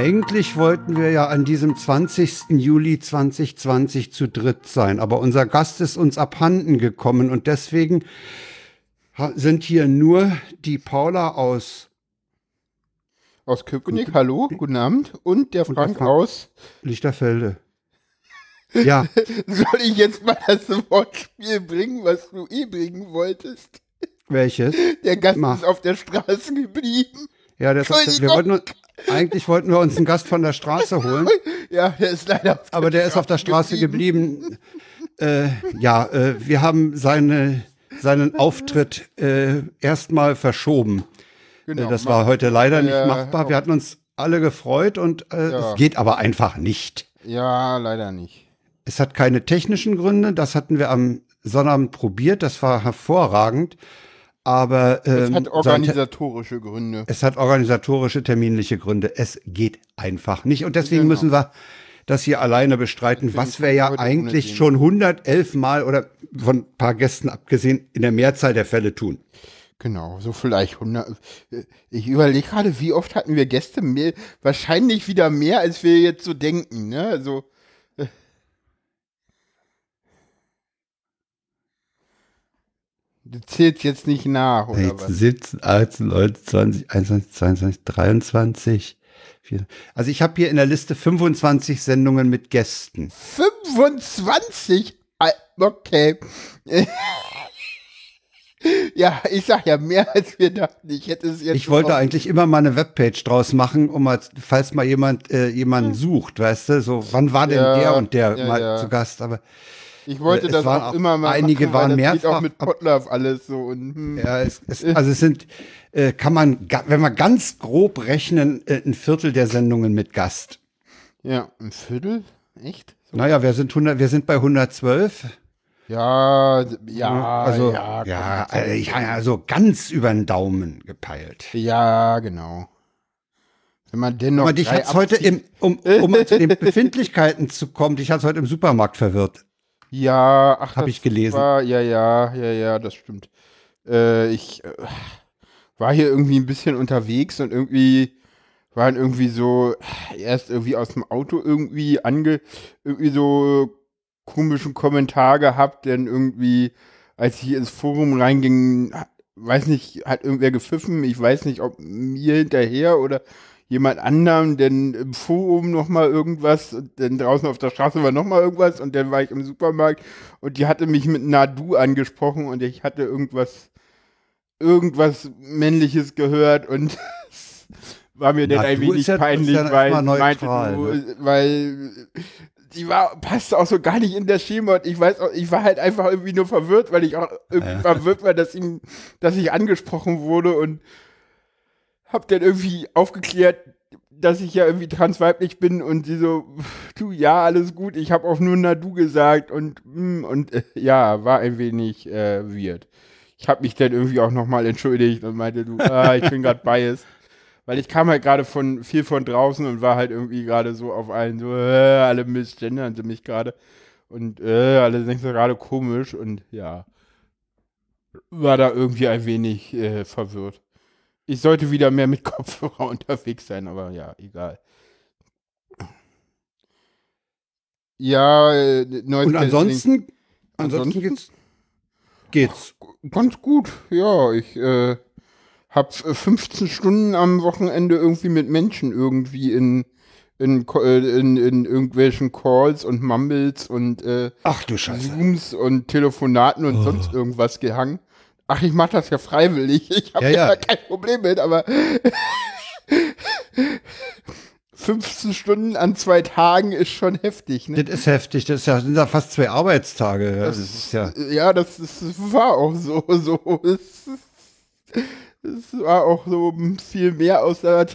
Eigentlich wollten wir ja an diesem 20. Juli 2020 zu dritt sein, aber unser Gast ist uns abhanden gekommen und deswegen sind hier nur die Paula aus aus Köpenick, hallo, guten Abend und der Frank, Frank aus Lichterfelde. Ja. Soll ich jetzt mal das Wortspiel bringen, was du eh bringen wolltest? Welches? Der Gast Mach. ist auf der Straße geblieben. Ja, der ist der, wir wollten, eigentlich wollten wir uns einen Gast von der Straße holen. Ja, der ist leider. Auf Aber der ist auf der Straße geblieben. Äh, ja, äh, wir haben seine, seinen Auftritt äh, erstmal verschoben. Genau, das war heute leider nicht machbar. Wir hatten uns alle gefreut und äh, ja. es geht aber einfach nicht. Ja, leider nicht. Es hat keine technischen Gründe. Das hatten wir am Sonnabend probiert. Das war hervorragend. Aber ähm, es hat organisatorische seit, Gründe. Es hat organisatorische, terminliche Gründe. Es geht einfach nicht. Und deswegen genau. müssen wir das hier alleine bestreiten, was wir ja eigentlich schon 111 Mal oder von ein paar Gästen abgesehen in der Mehrzahl der Fälle tun. Genau, so vielleicht 100. Ich überlege gerade, wie oft hatten wir Gäste? Mehr, wahrscheinlich wieder mehr, als wir jetzt so denken. Ne? Also Du zählst jetzt nicht nach, oder 16, was? 17, 18, 19, 20, 21, 22, 23. 4. Also ich habe hier in der Liste 25 Sendungen mit Gästen. 25? Okay. ja, ich sag ja mehr als wir dachten. Ich hätte es jetzt. Ich wollte eigentlich immer mal eine Webpage draus machen, um mal, falls mal jemand äh, jemanden sucht, weißt du, so wann war denn ja, der und der ja, mal ja. zu Gast, aber ich wollte das auch, auch immer mal einige machen, waren mehrfach. Geht auch mit Potlove alles so. Und, hm. Ja, es, es, also es sind, äh, kann man, wenn wir ganz grob rechnen, äh, ein Viertel der Sendungen mit Gast. Ja, ein Viertel? Echt? So. Naja, wir sind, 100, wir sind bei 112. Ja, ja, also, ja, ja, also ich habe ja so ganz über den Daumen gepeilt. Ja, genau. Wenn man dennoch. Aber dich hat's heute im, um, um zu den Befindlichkeiten zu kommen, dich hat's heute im Supermarkt verwirrt. Ja, ach, habe ich gelesen. War, ja, ja, ja, ja, das stimmt. Äh, ich äh, war hier irgendwie ein bisschen unterwegs und irgendwie waren irgendwie so erst irgendwie aus dem Auto irgendwie ange irgendwie so komischen Kommentar gehabt, denn irgendwie als ich ins Forum reinging, weiß nicht, hat irgendwer gepfiffen, ich weiß nicht, ob mir hinterher oder jemand anderem, denn im Forum noch mal irgendwas, denn draußen auf der Straße war noch mal irgendwas und dann war ich im Supermarkt und die hatte mich mit Nadu angesprochen und ich hatte irgendwas, irgendwas Männliches gehört und war mir dann ein wenig ja, peinlich, ja weil meinte du, ne? weil die war, passte auch so gar nicht in das Schema und ich weiß auch, ich war halt einfach irgendwie nur verwirrt, weil ich auch irgendwie ja. verwirrt war, dass ihm, dass ich angesprochen wurde und hab dann irgendwie aufgeklärt, dass ich ja irgendwie transweiblich bin und sie so, du, ja, alles gut, ich habe auch nur na du gesagt und, mm, und äh, ja, war ein wenig äh, weird. Ich habe mich dann irgendwie auch nochmal entschuldigt und meinte, du, ah, ich bin gerade biased. Weil ich kam halt gerade von viel von draußen und war halt irgendwie gerade so auf allen so, äh, alle missgendern sie mich gerade. Und äh, alle sind so gerade komisch und ja, war da irgendwie ein wenig äh, verwirrt. Ich sollte wieder mehr mit Kopfhörer unterwegs sein, aber ja, egal. Ja, äh, Und ansonsten, ansonsten geht's, geht's. Ganz gut, ja. Ich äh, habe 15 Stunden am Wochenende irgendwie mit Menschen irgendwie in, in, äh, in, in irgendwelchen Calls und Mumbles und äh, Ach du Scheiße. Zooms und Telefonaten und oh. sonst irgendwas gehangen. Ach, ich mache das ja freiwillig. Ich habe ja, ja. kein Problem mit, aber 15 Stunden an zwei Tagen ist schon heftig. Ne? Das ist heftig. Das, ist ja, sind ja fast zwei Arbeitstage. Das, das ist ja, ja das, das war auch so. so. Es, es war auch so viel mehr, außer,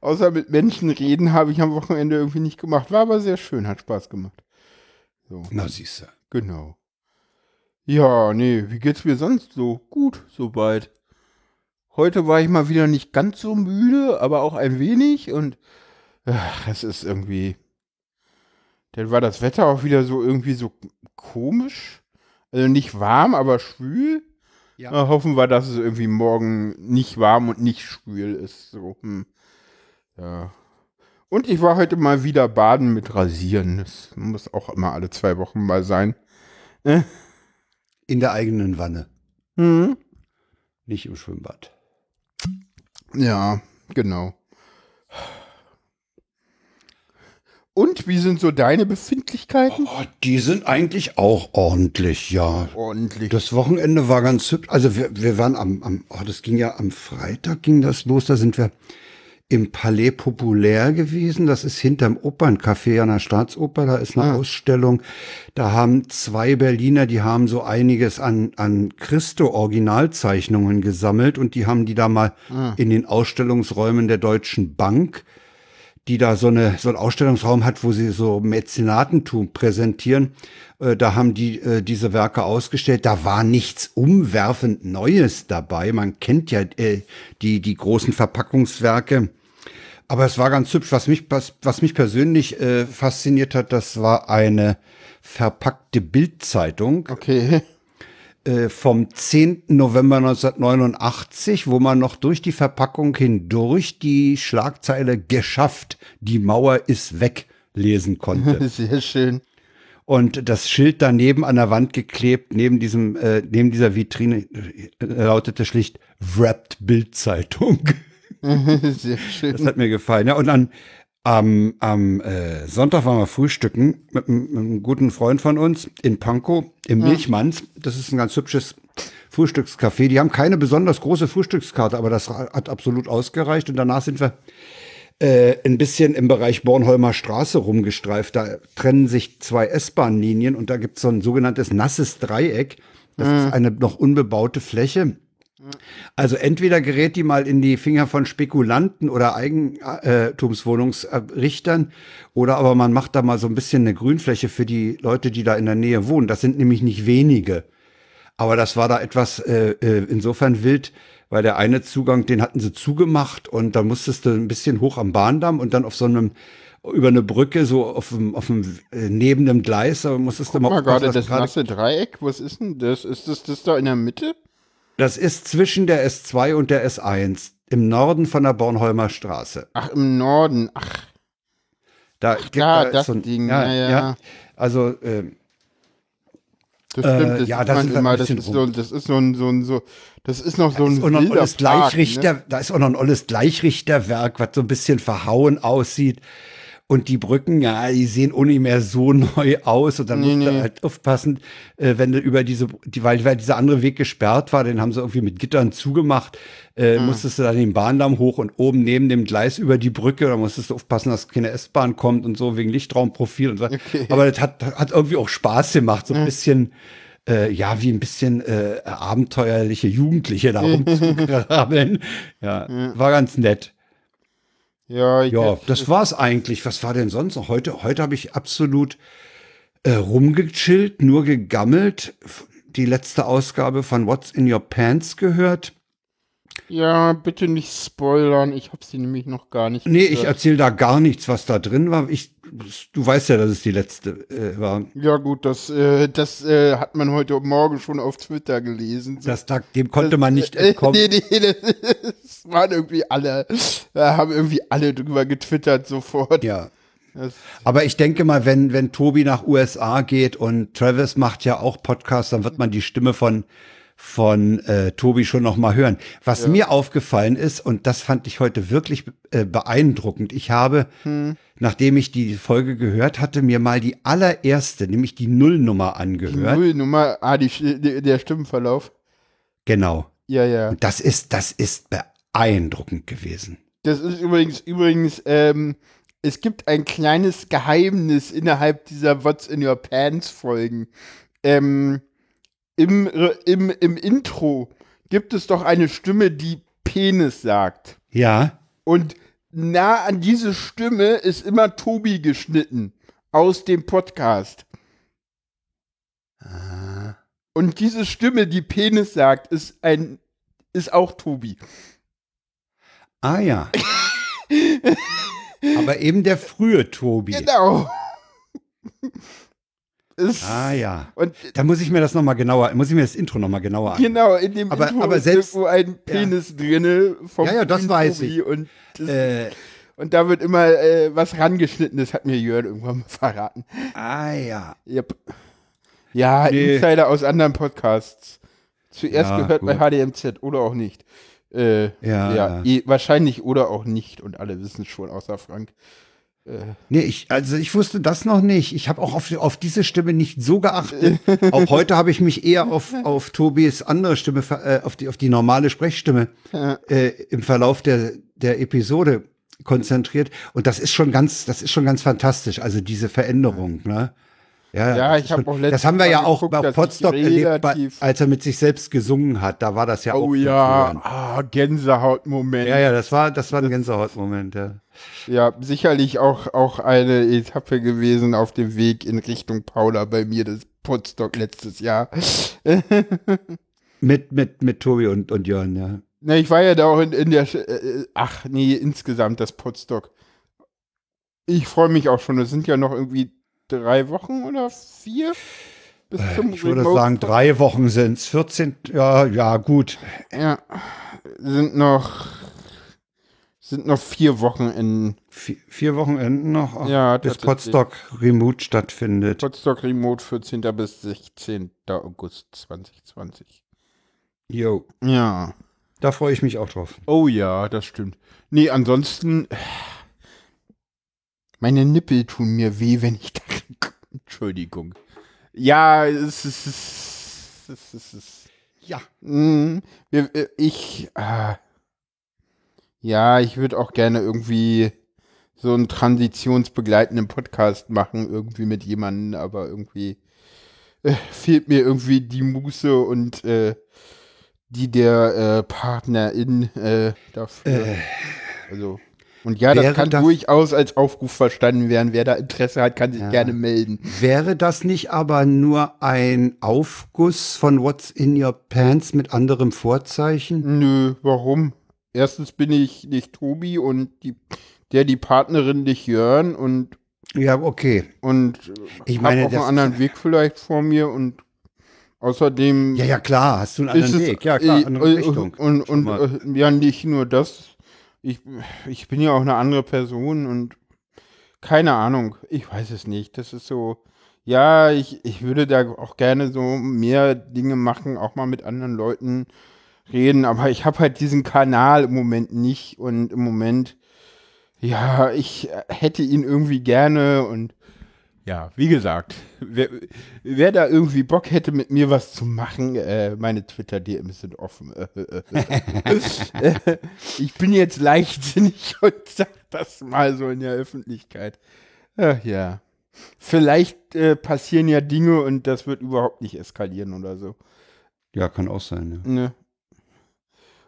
außer mit Menschen reden, habe ich am Wochenende irgendwie nicht gemacht. War aber sehr schön, hat Spaß gemacht. So. Na, siehst du. Genau. Ja, nee, wie geht's mir sonst so? Gut, soweit. Heute war ich mal wieder nicht ganz so müde, aber auch ein wenig und ach, es ist irgendwie. Dann war das Wetter auch wieder so irgendwie so komisch. Also nicht warm, aber schwül. Ja. Na, hoffen wir, dass es irgendwie morgen nicht warm und nicht schwül ist. So, hm. Ja. Und ich war heute mal wieder baden mit Rasieren. Das muss auch immer alle zwei Wochen mal sein. Äh? In der eigenen Wanne. Mhm. Nicht im Schwimmbad. Ja, genau. Und wie sind so deine Befindlichkeiten? Oh, die sind eigentlich auch ordentlich, ja. Ordentlich. Das Wochenende war ganz hübsch. Also wir, wir waren am, am oh, das ging ja am Freitag ging das los. Da sind wir im Palais Populär gewesen. Das ist hinterm Operncafé an der Staatsoper. Da ist eine ah. Ausstellung. Da haben zwei Berliner, die haben so einiges an, an Christo-Originalzeichnungen gesammelt und die haben die da mal ah. in den Ausstellungsräumen der Deutschen Bank die da so, eine, so einen Ausstellungsraum hat, wo sie so Mäzenatentum präsentieren. Äh, da haben die äh, diese Werke ausgestellt. Da war nichts umwerfend Neues dabei. Man kennt ja äh, die, die großen Verpackungswerke. Aber es war ganz hübsch. Was mich, was, was mich persönlich äh, fasziniert hat, das war eine verpackte Bildzeitung. Okay. Äh, vom 10. November 1989, wo man noch durch die Verpackung hindurch die Schlagzeile geschafft, die Mauer ist weg lesen konnte. Sehr schön. Und das Schild daneben an der Wand geklebt, neben diesem, äh, neben dieser Vitrine, äh, lautete schlicht Wrapped Bildzeitung. Sehr schön. Das hat mir gefallen. Ja, und dann am, am äh, Sonntag waren wir frühstücken mit, mit, einem guten Freund von uns in Pankow im. Milchmanns. Das ist ein ganz hübsches Frühstückscafé. Die haben keine besonders große Frühstückskarte, aber das hat absolut ausgereicht. Und danach sind wir äh, ein bisschen im Bereich Bornholmer Straße rumgestreift. Da trennen sich zwei S-Bahn-Linien und da gibt es so ein sogenanntes nasses Dreieck. Das mhm. ist eine noch unbebaute Fläche. Also entweder gerät die mal in die Finger von Spekulanten oder Eigentumswohnungsrichtern oder aber man macht da mal so ein bisschen eine Grünfläche für die Leute, die da in der Nähe wohnen. Das sind nämlich nicht wenige. Aber das war da etwas äh, äh insofern wild, weil der eine Zugang, den hatten sie zugemacht und da musstest du ein bisschen hoch am Bahndamm und dann auf so einem über eine Brücke, so auf dem, auf dem äh, neben dem Gleis, da musstest Guck du mal gerade das nasse Dreieck, was ist denn das? Ist das das da in der Mitte? Das ist zwischen der S2 und der S1 im Norden von der Bornholmer Straße. Ach, im Norden. Ach. Da Ach, da, das so ein, Ding. Ja, ja, ja. Also, äh, das stimmt, das ja, das, ist immer, das, ist so, das ist so ein, so ein, so, das ist noch so ein, ist ein olles Gleichrichter, ne? da ist auch noch ein olles Gleichrichterwerk, was so ein bisschen verhauen aussieht. Und die Brücken, ja, die sehen nicht mehr so neu aus. Und dann nee, musst du nee. halt aufpassen, äh, wenn du über diese, die, weil, weil dieser andere Weg gesperrt war, den haben sie irgendwie mit Gittern zugemacht, äh, ah. musstest du dann den Bahndamm hoch und oben neben dem Gleis über die Brücke, da musstest du aufpassen, dass keine S-Bahn kommt und so wegen Lichtraumprofil und so. Okay. Aber das hat, hat irgendwie auch Spaß gemacht, so ein ja. bisschen. Äh, ja, wie ein bisschen äh, abenteuerliche Jugendliche da rumzugrabbeln. ja, ja, war ganz nett. Ja, ja das war's eigentlich. Was war denn sonst noch? Heute, heute habe ich absolut äh, rumgechillt, nur gegammelt. Die letzte Ausgabe von What's in Your Pants gehört. Ja, bitte nicht spoilern. Ich habe sie nämlich noch gar nicht. Nee, gehört. ich erzähle da gar nichts, was da drin war. Ich, du weißt ja, dass es die letzte äh, war. Ja gut, das, äh, das äh, hat man heute Morgen schon auf Twitter gelesen. Das, dem konnte das, man nicht entkommen. nee, nee, das waren irgendwie alle, da haben irgendwie alle drüber getwittert sofort. Ja. Das Aber ich denke mal, wenn, wenn Tobi nach USA geht und Travis macht ja auch Podcasts, dann wird man die Stimme von von äh, Tobi schon noch mal hören. Was ja. mir aufgefallen ist und das fand ich heute wirklich äh, beeindruckend. Ich habe, hm. nachdem ich die Folge gehört hatte, mir mal die allererste, nämlich die Nullnummer angehört. Die Nullnummer, ah, die, die, der Stimmenverlauf. Genau. Ja, ja. Und das ist, das ist beeindruckend gewesen. Das ist übrigens, übrigens, ähm, es gibt ein kleines Geheimnis innerhalb dieser What's in Your Pants Folgen. Ähm, im, im, im Intro gibt es doch eine Stimme, die Penis sagt. Ja. Und nah an diese Stimme ist immer Tobi geschnitten aus dem Podcast. Ah. Und diese Stimme, die Penis sagt, ist ein ist auch Tobi. Ah ja. Aber eben der frühe Tobi. Genau ist. Ah ja. Und da muss ich mir das nochmal genauer, muss ich mir das Intro nochmal genauer an. Genau, in dem aber, Intro aber ist selbst, irgendwo ein Penis ja. drinne vom Ja, ja, das weiß ich. Und, das, äh, Und da wird immer äh, was rangeschnitten, das hat mir Jörn irgendwann mal verraten. Ah ja. Yep. Ja, nee. Insider aus anderen Podcasts. Zuerst ja, gehört gut. bei HDMZ oder auch nicht. Äh, ja, ja. Eh, wahrscheinlich oder auch nicht und alle wissen es schon, außer Frank. Nee, ich, also ich wusste das noch nicht. Ich habe auch auf, auf diese Stimme nicht so geachtet. auch heute habe ich mich eher auf, auf Tobis andere Stimme, äh, auf, die, auf die normale Sprechstimme äh, im Verlauf der, der Episode konzentriert. Und das ist schon ganz, das ist schon ganz fantastisch. Also diese Veränderung, ne? Ja, ja ich habe auch letztens Das haben wir ja auch geguckt, bei Potsdok erlebt, bei, als er mit sich selbst gesungen hat. Da war das ja oh, auch. Oh ja, ah, Gänsehautmoment. Ja, ja, das war, das war ein Gänsehautmoment, ja. Ja, sicherlich auch, auch eine Etappe gewesen auf dem Weg in Richtung Paula bei mir, das Potsdok letztes Jahr. mit, mit, mit Tobi und, und Jörn, ja. Ne, ich war ja da auch in, in der, äh, ach nee, insgesamt das Potsdok. Ich freue mich auch schon. Es sind ja noch irgendwie drei Wochen oder vier? Bis äh, zum ich würde sagen, drei Wochen sind es. 14, ja, ja, gut. Ja, sind noch, sind noch vier Wochenenden. Vier, vier Wochenenden noch, ja, bis Potsdok Remote stattfindet. Potsdok Remote 14. bis 16. August 2020. Jo. Ja. Da freue ich mich auch drauf. Oh ja, das stimmt. Nee, ansonsten meine Nippel tun mir weh, wenn ich da. Entschuldigung. Ja, es ist. Es ist, es ist ja. Mm, ich. Äh, ja, ich würde auch gerne irgendwie so einen transitionsbegleitenden Podcast machen, irgendwie mit jemandem, aber irgendwie äh, fehlt mir irgendwie die Muße und äh, die der äh, Partnerin äh, dafür. Äh, also. Und ja, das kann das, durchaus als Aufruf verstanden werden. Wer da Interesse hat, kann sich ja. gerne melden. Wäre das nicht aber nur ein Aufguss von What's in Your Pants mit anderem Vorzeichen? Nö, warum? Erstens bin ich nicht Tobi und die, der die Partnerin nicht Jörn und ja, okay. Und ich meine, auch einen anderen Weg vielleicht vor mir und außerdem. Ja, ja, klar, hast du einen anderen Weg. Ja, klar, andere Richtung. Und, und, und ja, nicht nur das, ich, ich bin ja auch eine andere Person und keine Ahnung, ich weiß es nicht. Das ist so, ja, ich, ich würde da auch gerne so mehr Dinge machen, auch mal mit anderen Leuten reden, aber ich habe halt diesen Kanal im Moment nicht und im Moment, ja, ich hätte ihn irgendwie gerne und ja, wie gesagt, wer, wer, da irgendwie Bock hätte, mit mir was zu machen, äh, meine Twitter-DMs sind offen. ich bin jetzt leichtsinnig und sag das mal so in der Öffentlichkeit. Ach ja. Vielleicht äh, passieren ja Dinge und das wird überhaupt nicht eskalieren oder so. Ja, kann auch sein, ja. Ne.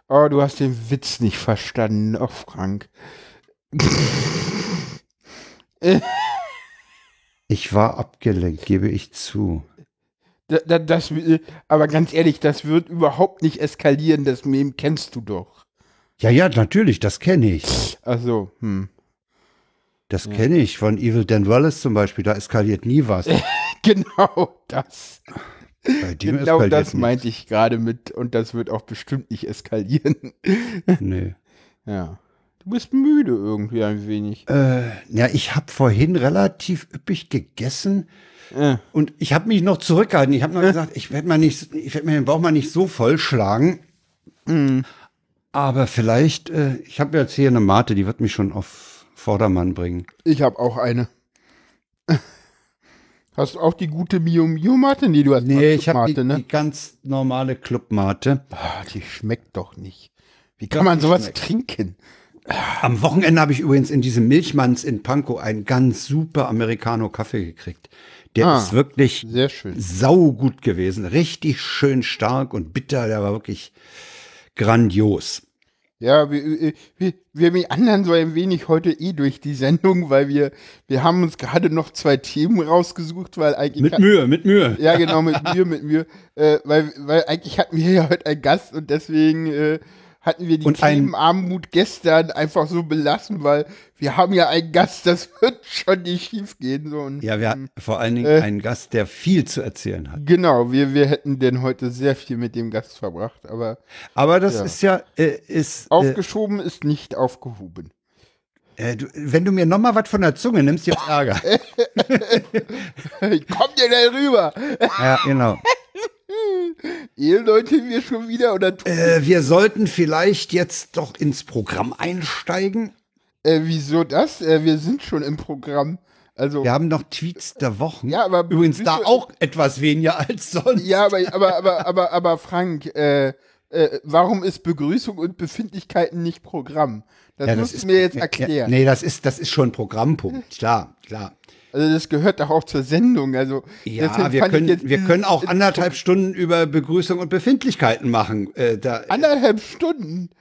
Oh, du hast den Witz nicht verstanden. Oh, Frank. Ich war abgelenkt, gebe ich zu. Das, das, aber ganz ehrlich, das wird überhaupt nicht eskalieren. Das Meme kennst du doch. Ja, ja, natürlich, das kenne ich. Also, hm. Das ja. kenne ich von Evil Dan Wallace zum Beispiel. Da eskaliert nie was. genau das. genau das nichts. meinte ich gerade mit und das wird auch bestimmt nicht eskalieren. nee. Ja. Du bist müde irgendwie ein wenig. Äh, ja, ich habe vorhin relativ üppig gegessen. Äh. Und ich habe mich noch zurückgehalten. Ich habe noch äh. gesagt, ich werde mal nicht, ich werde mir den Bauch mal nicht so vollschlagen. Mhm. Aber vielleicht, äh, ich habe jetzt hier eine Mate, die wird mich schon auf Vordermann bringen. Ich habe auch eine. Hast du auch die gute Mio Mio Mate? Nee, du hast Nee, ich habe die, ne? die ganz normale Clubmate. Ah, die schmeckt doch nicht. Wie kann man sowas schmeckt. trinken? Am Wochenende habe ich übrigens in diesem Milchmanns in Pankow einen ganz super Americano-Kaffee gekriegt. Der ah, ist wirklich sehr schön. saugut gewesen. Richtig schön stark und bitter. Der war wirklich grandios. Ja, wir, wir, wir anderen so ein wenig heute eh durch die Sendung, weil wir, wir haben uns gerade noch zwei Themen rausgesucht, weil eigentlich. Mit Mühe, mit Mühe. Ja, genau, mit Mühe, mit Mühe. Äh, weil, weil eigentlich hatten wir ja heute einen Gast und deswegen äh, hatten wir die und Themenarmut gestern einfach so belassen, weil wir haben ja einen Gast, das wird schon nicht schief gehen. So. Und, ja, wir hatten vor allen Dingen äh, einen Gast, der viel zu erzählen hat. Genau, wir, wir hätten denn heute sehr viel mit dem Gast verbracht, aber. Aber das ja. ist ja, äh, ist. Äh, Aufgeschoben äh, ist nicht aufgehoben. Äh, du, wenn du mir noch mal was von der Zunge nimmst, jetzt Ärger. Komm dir da rüber. ja, genau. Eheleute wir schon wieder oder? Äh, wir sollten vielleicht jetzt doch ins Programm einsteigen. Äh, wieso das? Äh, wir sind schon im Programm. Also, wir haben noch Tweets der Woche. Ja, aber übrigens da auch etwas weniger als sonst. Ja, aber aber aber aber, aber Frank, äh, äh, warum ist Begrüßung und Befindlichkeiten nicht Programm? Das ja, musst du mir jetzt erklären. Ja, nee, das ist das ist schon Programmpunkt. Klar, klar. Also das gehört doch auch zur Sendung. Also ja, wir können, wir können auch anderthalb Stunden über Begrüßung und Befindlichkeiten machen. Äh, da, anderthalb Stunden?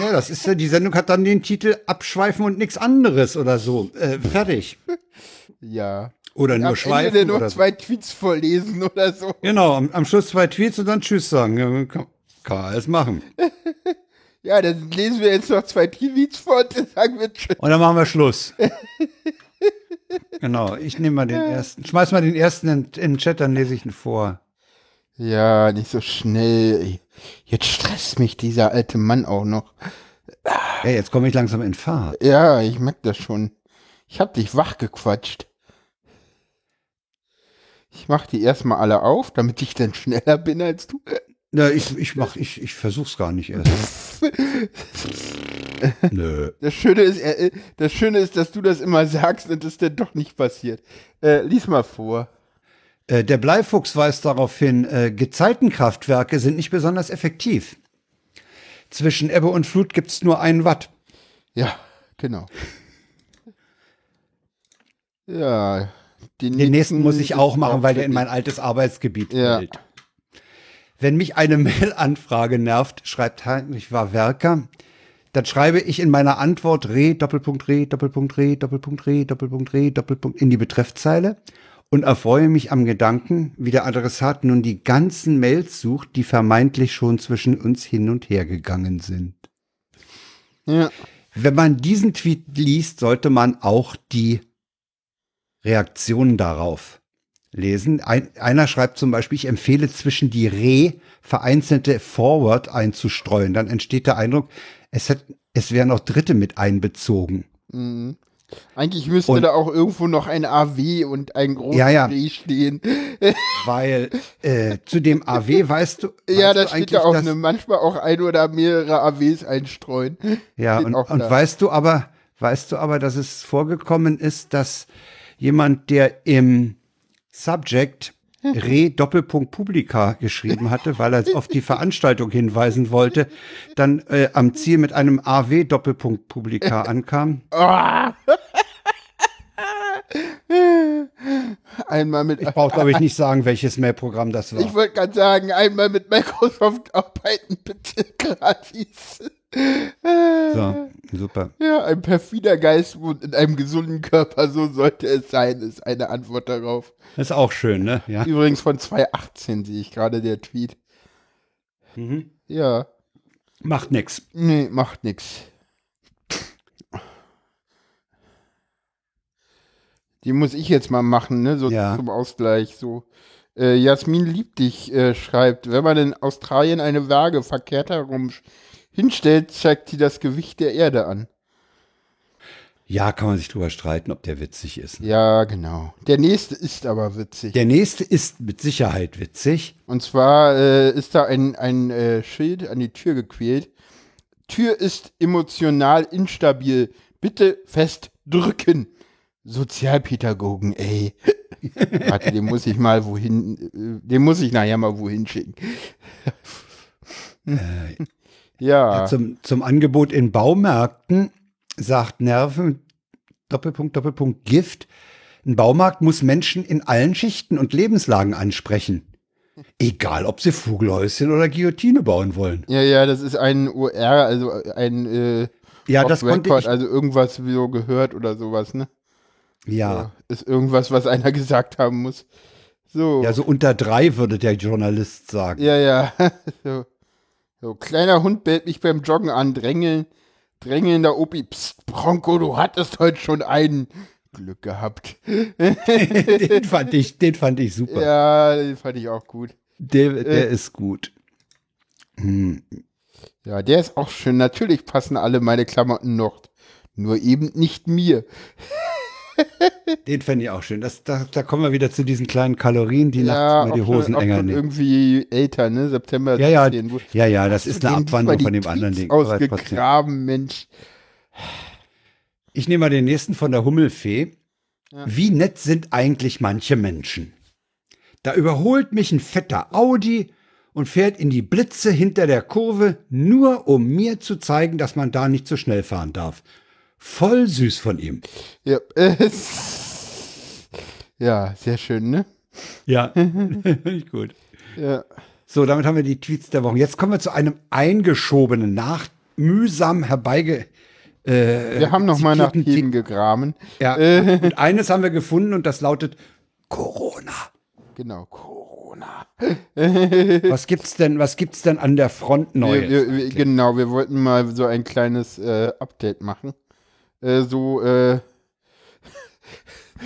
Ja, das ist ja, die Sendung hat dann den Titel Abschweifen und nichts anderes oder so. Äh, fertig. Ja. Oder nur am schweifen. Ende nur oder zwei so. Tweets vorlesen oder so. Genau, am, am, Schluss zwei Tweets und dann Tschüss sagen. Ja, kann, kann alles machen. ja, dann lesen wir jetzt noch zwei Tweets vor und dann sagen wir Tschüss. Und dann machen wir Schluss. genau, ich nehme mal den ersten. Schmeiß mal den ersten in, in den Chat, dann lese ich ihn vor. Ja, nicht so schnell. Jetzt stresst mich dieser alte Mann auch noch. Ja, jetzt komme ich langsam in Fahrt. Ja, ich merke das schon. Ich hab dich wach gequatscht. Ich mach die erstmal alle auf, damit ich dann schneller bin als du. Ja, ich, ich mach, ich, ich versuch's gar nicht erst. Nö. Das Schöne ist, äh, das Schöne ist, dass du das immer sagst und es dann doch nicht passiert. Äh, lies mal vor. Äh, der Bleifuchs weist darauf hin, äh, Gezeitenkraftwerke sind nicht besonders effektiv. Zwischen Ebbe und Flut gibt's nur einen Watt. Ja, genau. Ja. Den, den nächsten, muss ich auch machen, weil der in mein altes Arbeitsgebiet ja. fällt. Wenn mich eine Mail-Anfrage nervt, schreibt Heinrich Werker, dann schreibe ich in meiner Antwort Re, Doppelpunkt Re, Doppelpunkt Re, Doppelpunkt Re, Doppelpunkt Re, Doppelpunkt in die Betreffzeile und erfreue mich am Gedanken, wie der Adressat nun die ganzen Mails sucht, die vermeintlich schon zwischen uns hin und her gegangen sind. Ja. Wenn man diesen Tweet liest, sollte man auch die Reaktionen darauf lesen. Ein, einer schreibt zum Beispiel, ich empfehle zwischen die Re vereinzelte Forward einzustreuen. Dann entsteht der Eindruck, es, hat, es wären auch Dritte mit einbezogen. Mhm. Eigentlich müsste und, da auch irgendwo noch ein AW und ein großes ja, ja. W stehen. Weil äh, zu dem AW weißt du. Weißt ja, da steht ja auch eine, manchmal auch ein oder mehrere AWs einstreuen. Ja, und, und weißt du aber, weißt du aber, dass es vorgekommen ist, dass jemand, der im Subject Re Doppelpunkt Publica geschrieben hatte, weil er auf die Veranstaltung hinweisen wollte, dann äh, am Ziel mit einem AW Doppelpunkt Publica ankam. Einmal mit. Ich brauche, glaube ich, nicht sagen, welches Mailprogramm das war. Ich wollte gerade sagen, einmal mit Microsoft arbeiten, bitte gratis. So, super. Ja, ein perfider Geist wohnt in einem gesunden Körper, so sollte es sein, ist eine Antwort darauf. ist auch schön, ne? Ja. Übrigens von 2018 sehe ich gerade der Tweet. Mhm. Ja. Macht nix. Nee, macht nix. Die muss ich jetzt mal machen, ne? So ja. zum Ausgleich. So. Äh, Jasmin liebt dich, äh, schreibt, wenn man in Australien eine Waage verkehrt herum hinstellt, zeigt sie das Gewicht der Erde an. Ja, kann man sich drüber streiten, ob der witzig ist. Ja, genau. Der nächste ist aber witzig. Der nächste ist mit Sicherheit witzig. Und zwar äh, ist da ein, ein äh, Schild an die Tür gequält. Tür ist emotional instabil. Bitte fest drücken. Sozialpädagogen, ey. Warte, den muss ich mal wohin, äh, den muss ich nachher mal wohin schicken. Äh, ja. ja zum, zum Angebot in Baumärkten sagt Nerven, Doppelpunkt, Doppelpunkt, Gift. Ein Baumarkt muss Menschen in allen Schichten und Lebenslagen ansprechen. Egal, ob sie Vogelhäuschen oder Guillotine bauen wollen. Ja, ja, das ist ein OR, also ein äh, ja, das Record, konnte ich, also irgendwas wie so gehört oder sowas, ne? Ja. So, ist irgendwas, was einer gesagt haben muss. So. Ja, so unter drei würde der Journalist sagen. Ja, ja. so. So, kleiner Hund bellt mich beim Joggen an, drängeln, drängelnder Opi. Psst, Bronco, du hattest heute schon einen. Glück gehabt. den, fand ich, den fand ich super. Ja, den fand ich auch gut. Der, der äh, ist gut. Hm. Ja, der ist auch schön. Natürlich passen alle meine Klamotten noch, Nur eben nicht mir. Den fände ich auch schön. Das, da, da kommen wir wieder zu diesen kleinen Kalorien, die ja, nachts immer die Hosen enger nehmen. irgendwie älter, ne? September ja, ja, 10, ja, ja, das ist eine Abwandlung von dem anderen Ding. Ausgegraben, Mensch. Ich nehme mal den nächsten von der Hummelfee. Ja. Wie nett sind eigentlich manche Menschen? Da überholt mich ein fetter Audi und fährt in die Blitze hinter der Kurve, nur um mir zu zeigen, dass man da nicht so schnell fahren darf. Voll süß von ihm. Ja, ja sehr schön, ne? Ja, nicht gut. Ja. So, damit haben wir die Tweets der Woche. Jetzt kommen wir zu einem eingeschobenen, nach mühsam herbeige. Äh, wir haben noch mal nach Themen gegraben. Ja, äh. und eines haben wir gefunden und das lautet Corona. Genau, Corona. was gibt's denn, was gibt's denn an der Front Neues? Wir, wir, genau, wir wollten mal so ein kleines äh, Update machen. Äh, so, äh,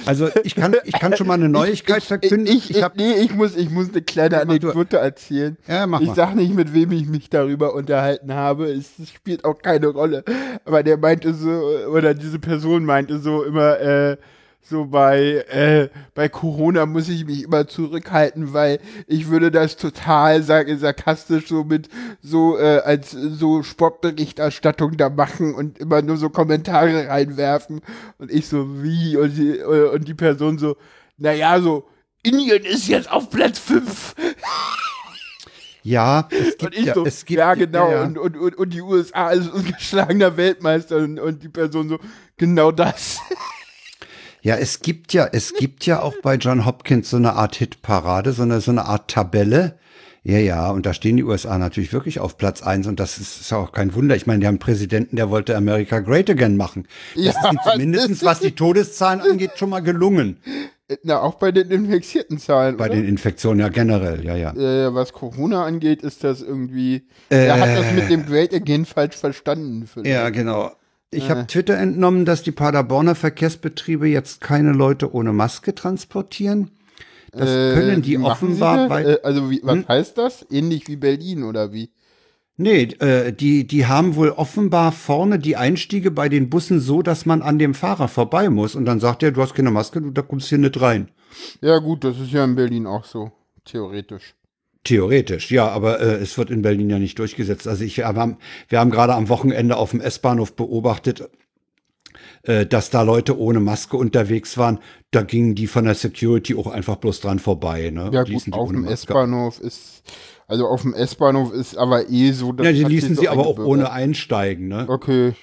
also ich kann, ich kann schon mal eine Neuigkeit ich, verkünden. Ich, ich, hab, nee, ich muss, ich muss eine kleine Anekdote erzählen. Ja, mach ich sag nicht, mit wem ich mich darüber unterhalten habe. Es, es, spielt auch keine Rolle. Aber der meinte so, oder diese Person meinte so immer, äh, so bei, äh, bei Corona muss ich mich immer zurückhalten, weil ich würde das total sag, sarkastisch so mit so äh, als so Sportberichterstattung da machen und immer nur so Kommentare reinwerfen und ich so wie und die, äh, und die Person so, naja, so Indien ist jetzt auf Platz 5. Ja, es gibt, ja, so, es gibt ja, genau. Ja. Und, und, und, und die USA ist ungeschlagener Weltmeister und, und die Person so, genau das. Ja, es gibt ja, es gibt ja auch bei John Hopkins so eine Art Hitparade, so eine, so eine Art Tabelle. Ja, ja, und da stehen die USA natürlich wirklich auf Platz eins und das ist, ist auch kein Wunder. Ich meine, die haben einen Präsidenten, der wollte America Great Again machen. Das ja, ist zumindest, was die Todeszahlen angeht, schon mal gelungen. Na, auch bei den infizierten Zahlen. Bei oder? den Infektionen, ja, generell, ja, ja. Äh, was Corona angeht, ist das irgendwie. Äh, er hat das mit dem Great Again falsch verstanden. Vielleicht. Ja, genau. Ich äh. habe Twitter entnommen, dass die Paderborner Verkehrsbetriebe jetzt keine Leute ohne Maske transportieren. Das äh, können die offenbar. Bei, äh, also wie, was hm? heißt das? Ähnlich wie Berlin oder wie? Nee, äh, die, die haben wohl offenbar vorne die Einstiege bei den Bussen so, dass man an dem Fahrer vorbei muss. Und dann sagt er, du hast keine Maske, du da kommst hier nicht rein. Ja gut, das ist ja in Berlin auch so, theoretisch. Theoretisch, ja, aber äh, es wird in Berlin ja nicht durchgesetzt. Also ich, wir haben, wir haben gerade am Wochenende auf dem S-Bahnhof beobachtet, äh, dass da Leute ohne Maske unterwegs waren. Da gingen die von der Security auch einfach bloß dran vorbei. Ne? Ja gut, auf dem S-Bahnhof ist, also auf dem S-Bahnhof ist aber eh so, dass Ja, die ließen sie aber auch ohne einsteigen. Ne? Okay.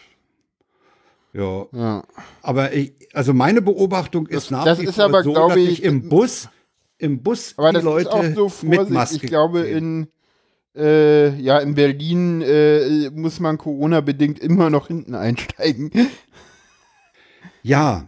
Ja. ja. Aber ich, also meine Beobachtung ist das, nach das wie ist vor aber, so, dass ich, ich im Bus im Bus Aber die Leute ist auch so mit Maske. Ich glaube, in, äh, ja, in Berlin äh, muss man Corona-bedingt immer noch hinten einsteigen. Ja.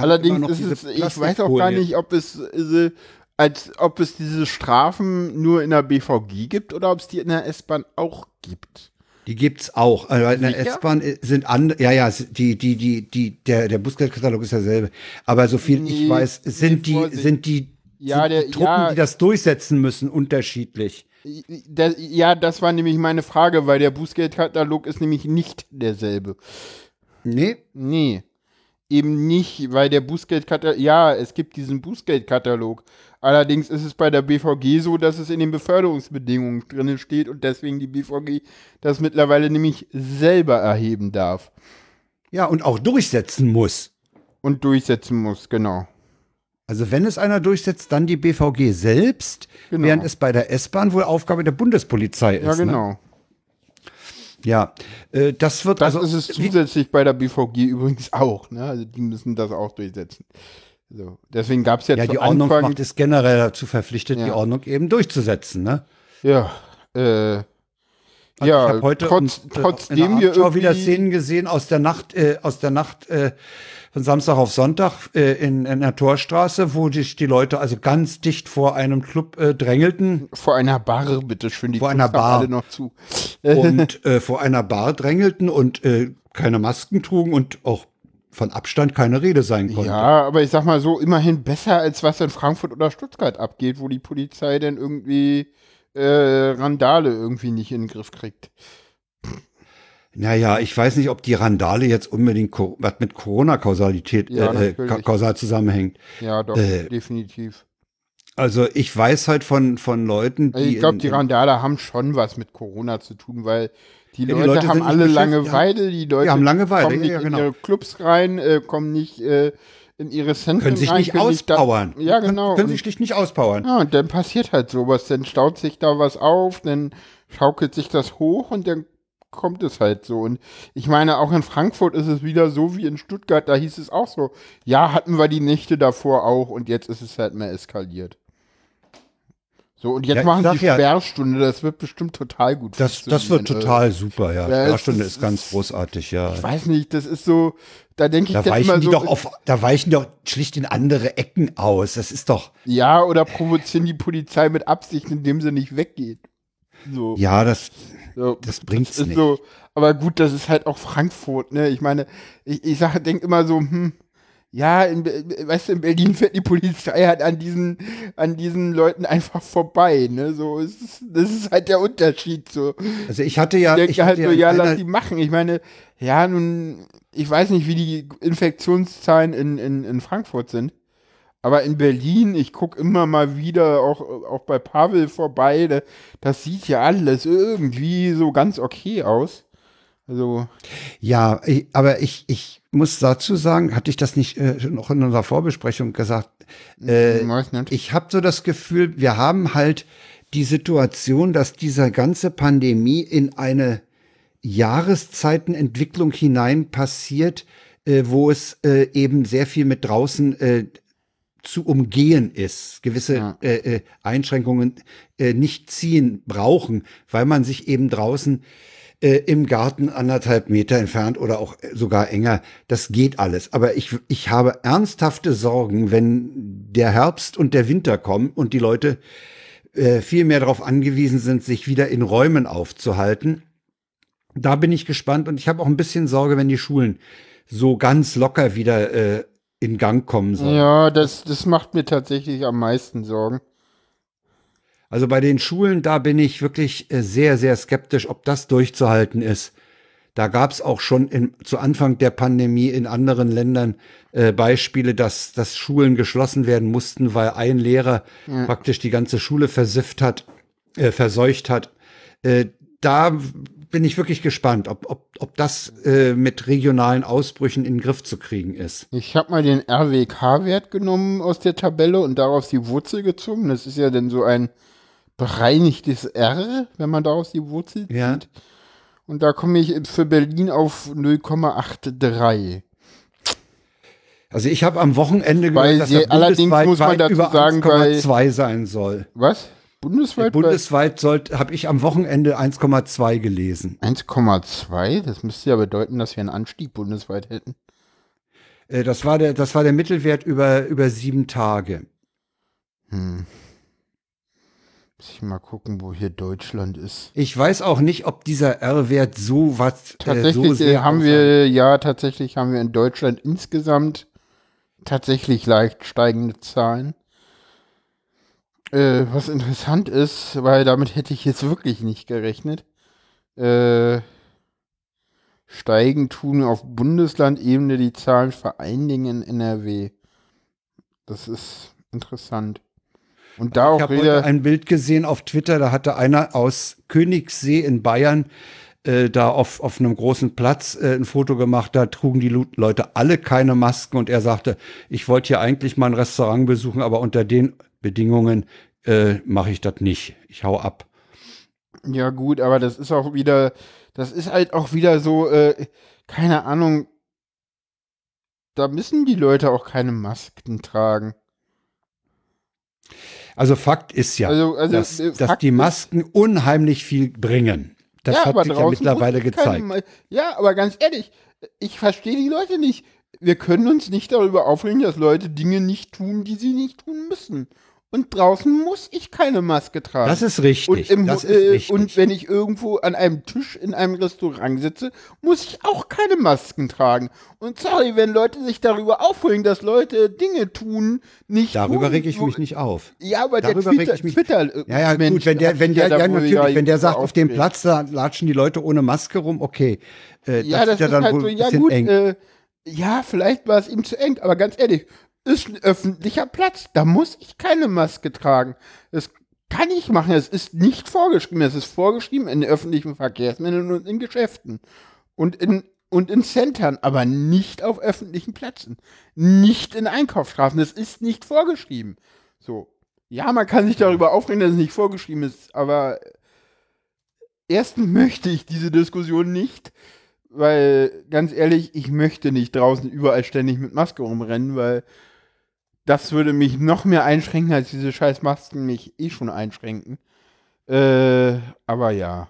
Allerdings ist es, ich weiß auch gar nicht, ob es, äh, als ob es diese Strafen nur in der BVG gibt oder ob es die in der S-Bahn auch gibt. Die gibt's auch. Also in der S-Bahn sind andere, ja, ja, die, die, die, die, der, der Bußgeldkatalog ist derselbe. Aber so viel nee, ich weiß, sind die, sind die, ja, sind der, die Truppen, ja, die das durchsetzen müssen, unterschiedlich. Der, ja, das war nämlich meine Frage, weil der Bußgeldkatalog ist nämlich nicht derselbe. Nee? Nee. Eben nicht, weil der Bußgeldkatalog, ja, es gibt diesen Bußgeldkatalog. Allerdings ist es bei der BVG so, dass es in den Beförderungsbedingungen drin steht und deswegen die BVG das mittlerweile nämlich selber erheben darf. Ja, und auch durchsetzen muss. Und durchsetzen muss, genau. Also wenn es einer durchsetzt, dann die BVG selbst, genau. während es bei der S-Bahn wohl Aufgabe der Bundespolizei ist. Ja, ne? genau. Ne? Ja, äh, das wird das also. Das ist es zusätzlich bei der BVG übrigens auch. Ne? Also die müssen das auch durchsetzen. So. Deswegen gab es ja, ja die Ordnung Anfang, macht es generell dazu verpflichtet, ja. die Ordnung eben durchzusetzen. Ne? Ja. Äh, also ja, ich habe heute trotz, und, äh, trotzdem wir irgendwie wieder Szenen gesehen aus der Nacht, äh, aus der Nacht äh, von Samstag auf Sonntag äh, in, in der Torstraße, wo sich die Leute also ganz dicht vor einem Club äh, drängelten. Vor einer Bar, bitte schön, die vor einer Bar alle noch zu. und äh, vor einer Bar drängelten und äh, keine Masken trugen und auch von Abstand keine Rede sein konnte. Ja, aber ich sag mal so, immerhin besser als was in Frankfurt oder Stuttgart abgeht, wo die Polizei dann irgendwie äh, Randale irgendwie nicht in den Griff kriegt. Naja, ich weiß nicht, ob die Randale jetzt unbedingt was mit Corona-Kausalität ja, äh, äh kausal zusammenhängt. Ja, doch, äh, definitiv. Also ich weiß halt von, von Leuten, die. Ich glaube, die Randale haben schon was mit Corona zu tun, weil die, ja, Leute, die Leute, haben alle Langeweile, die Leute die haben Langeweile, kommen nicht ja, genau. in ihre Clubs rein, äh, kommen nicht äh, in ihre Zentren Können sich nicht auspowern. Da, ja, genau. Können, sich schlicht nicht auspowern. Ja, und dann passiert halt sowas, dann staut sich da was auf, dann schaukelt sich das hoch und dann kommt es halt so. Und ich meine, auch in Frankfurt ist es wieder so wie in Stuttgart, da hieß es auch so, ja, hatten wir die Nächte davor auch und jetzt ist es halt mehr eskaliert. So, und jetzt ja, machen sie Sperrstunde, das wird bestimmt total gut. Das, das wird total super, ja. ja Sperrstunde ist, ist, ganz großartig, ja. Ich weiß nicht, das ist so, da denke ich da weichen immer die so, doch auf, da weichen doch schlicht in andere Ecken aus. Das ist doch. Ja, oder provozieren die Polizei mit Absicht, indem sie nicht weggeht. So. Ja, das, so, das bringt's das nicht. So, aber gut, das ist halt auch Frankfurt, ne? Ich meine, ich, ich sage, denk immer so, hm, ja, in, weißt du, in Berlin fährt die Polizei halt an diesen, an diesen Leuten einfach vorbei, ne? So, ist, das ist halt der Unterschied, so. Also ich hatte ja. Ich denke halt so, ja, lass die machen. Ich meine, ja, nun, ich weiß nicht, wie die Infektionszahlen in, in, in Frankfurt sind. Aber in Berlin, ich gucke immer mal wieder auch, auch bei Pavel vorbei, das sieht ja alles irgendwie so ganz okay aus. Also. Ja, ich, aber ich, ich muss dazu sagen, hatte ich das nicht äh, noch in unserer Vorbesprechung gesagt? Äh, ich habe so das Gefühl, wir haben halt die Situation, dass diese ganze Pandemie in eine Jahreszeitenentwicklung hinein passiert, äh, wo es äh, eben sehr viel mit draußen äh, zu umgehen ist, gewisse ja. äh, äh, Einschränkungen äh, nicht ziehen brauchen, weil man sich eben draußen äh, im Garten anderthalb Meter entfernt oder auch sogar enger. Das geht alles. Aber ich, ich habe ernsthafte Sorgen, wenn der Herbst und der Winter kommen und die Leute äh, viel mehr darauf angewiesen sind, sich wieder in Räumen aufzuhalten. Da bin ich gespannt und ich habe auch ein bisschen Sorge, wenn die Schulen so ganz locker wieder äh, in Gang kommen sollen. Ja, das, das macht mir tatsächlich am meisten Sorgen. Also bei den Schulen, da bin ich wirklich äh, sehr, sehr skeptisch, ob das durchzuhalten ist. Da gab es auch schon in, zu Anfang der Pandemie in anderen Ländern äh, Beispiele, dass, dass Schulen geschlossen werden mussten, weil ein Lehrer ja. praktisch die ganze Schule versifft hat, äh, verseucht hat. Äh, da bin ich wirklich gespannt, ob, ob, ob das äh, mit regionalen Ausbrüchen in den Griff zu kriegen ist. Ich habe mal den RWK-Wert genommen aus der Tabelle und daraus die Wurzel gezogen. Das ist ja dann so ein bereinigtes R, wenn man daraus die Wurzel zieht. Ja. Und da komme ich für Berlin auf 0,83. Also ich habe am Wochenende gehört, dass er allerdings muss man dazu über sagen, 1,2 sein soll. Was? Bundesweit? bundesweit habe ich am Wochenende 1,2 gelesen. 1,2? Das müsste ja bedeuten, dass wir einen Anstieg bundesweit hätten. Äh, das, war der, das war der Mittelwert über, über sieben Tage. Hm. Muss ich mal gucken, wo hier Deutschland ist. Ich weiß auch nicht, ob dieser R-Wert so was. Tatsächlich äh, so äh, haben wir, ja, tatsächlich haben wir in Deutschland insgesamt tatsächlich leicht steigende Zahlen. Äh, was interessant ist, weil damit hätte ich jetzt wirklich nicht gerechnet. Äh, steigen tun auf Bundeslandebene die Zahlen vor allen Dingen in NRW. Das ist interessant. Und da ich habe heute ein Bild gesehen auf Twitter, da hatte einer aus Königssee in Bayern äh, da auf, auf einem großen Platz äh, ein Foto gemacht, da trugen die Leute alle keine Masken und er sagte, ich wollte hier eigentlich mal ein Restaurant besuchen, aber unter den Bedingungen äh, mache ich das nicht. Ich hau ab. Ja gut, aber das ist auch wieder, das ist halt auch wieder so, äh, keine Ahnung, da müssen die Leute auch keine Masken tragen. Also Fakt ist ja, also, also, dass, äh, dass die Masken unheimlich viel bringen. Das ja, hat sich ja mittlerweile gezeigt. ja, aber ganz ehrlich, ich verstehe die Leute nicht. Wir können uns nicht darüber aufregen, dass Leute Dinge nicht tun, die sie nicht tun müssen. Und draußen muss ich keine Maske tragen. Das ist richtig. Und, im, das ist äh, richtig. und wenn ich irgendwo an einem Tisch in einem Restaurant sitze, muss ich auch keine Masken tragen. Und sorry, wenn Leute sich darüber aufregen, dass Leute Dinge tun, nicht Darüber reg ich mich nicht auf. Ja, aber darüber der Twitter, ich mich, Twitter äh, Ja, ja, Mensch, gut, wenn der wenn der ja, natürlich, wenn der sagt, auf dem Platz da latschen die Leute ohne Maske rum, okay. Äh, ja, das, das ist ja dann halt wohl so, ja gut, äh, ja, vielleicht war es ihm zu eng, aber ganz ehrlich, ist ein öffentlicher Platz. Da muss ich keine Maske tragen. Das kann ich machen. Es ist nicht vorgeschrieben. Es ist vorgeschrieben in öffentlichen Verkehrsmitteln und in Geschäften. Und in, und in Centern, aber nicht auf öffentlichen Plätzen. Nicht in Einkaufsstraßen. Das ist nicht vorgeschrieben. So. Ja, man kann sich darüber aufregen, dass es nicht vorgeschrieben ist, aber erstens möchte ich diese Diskussion nicht, weil ganz ehrlich, ich möchte nicht draußen überall ständig mit Maske rumrennen, weil das würde mich noch mehr einschränken, als diese scheiß Masken mich eh schon einschränken. Äh, aber ja.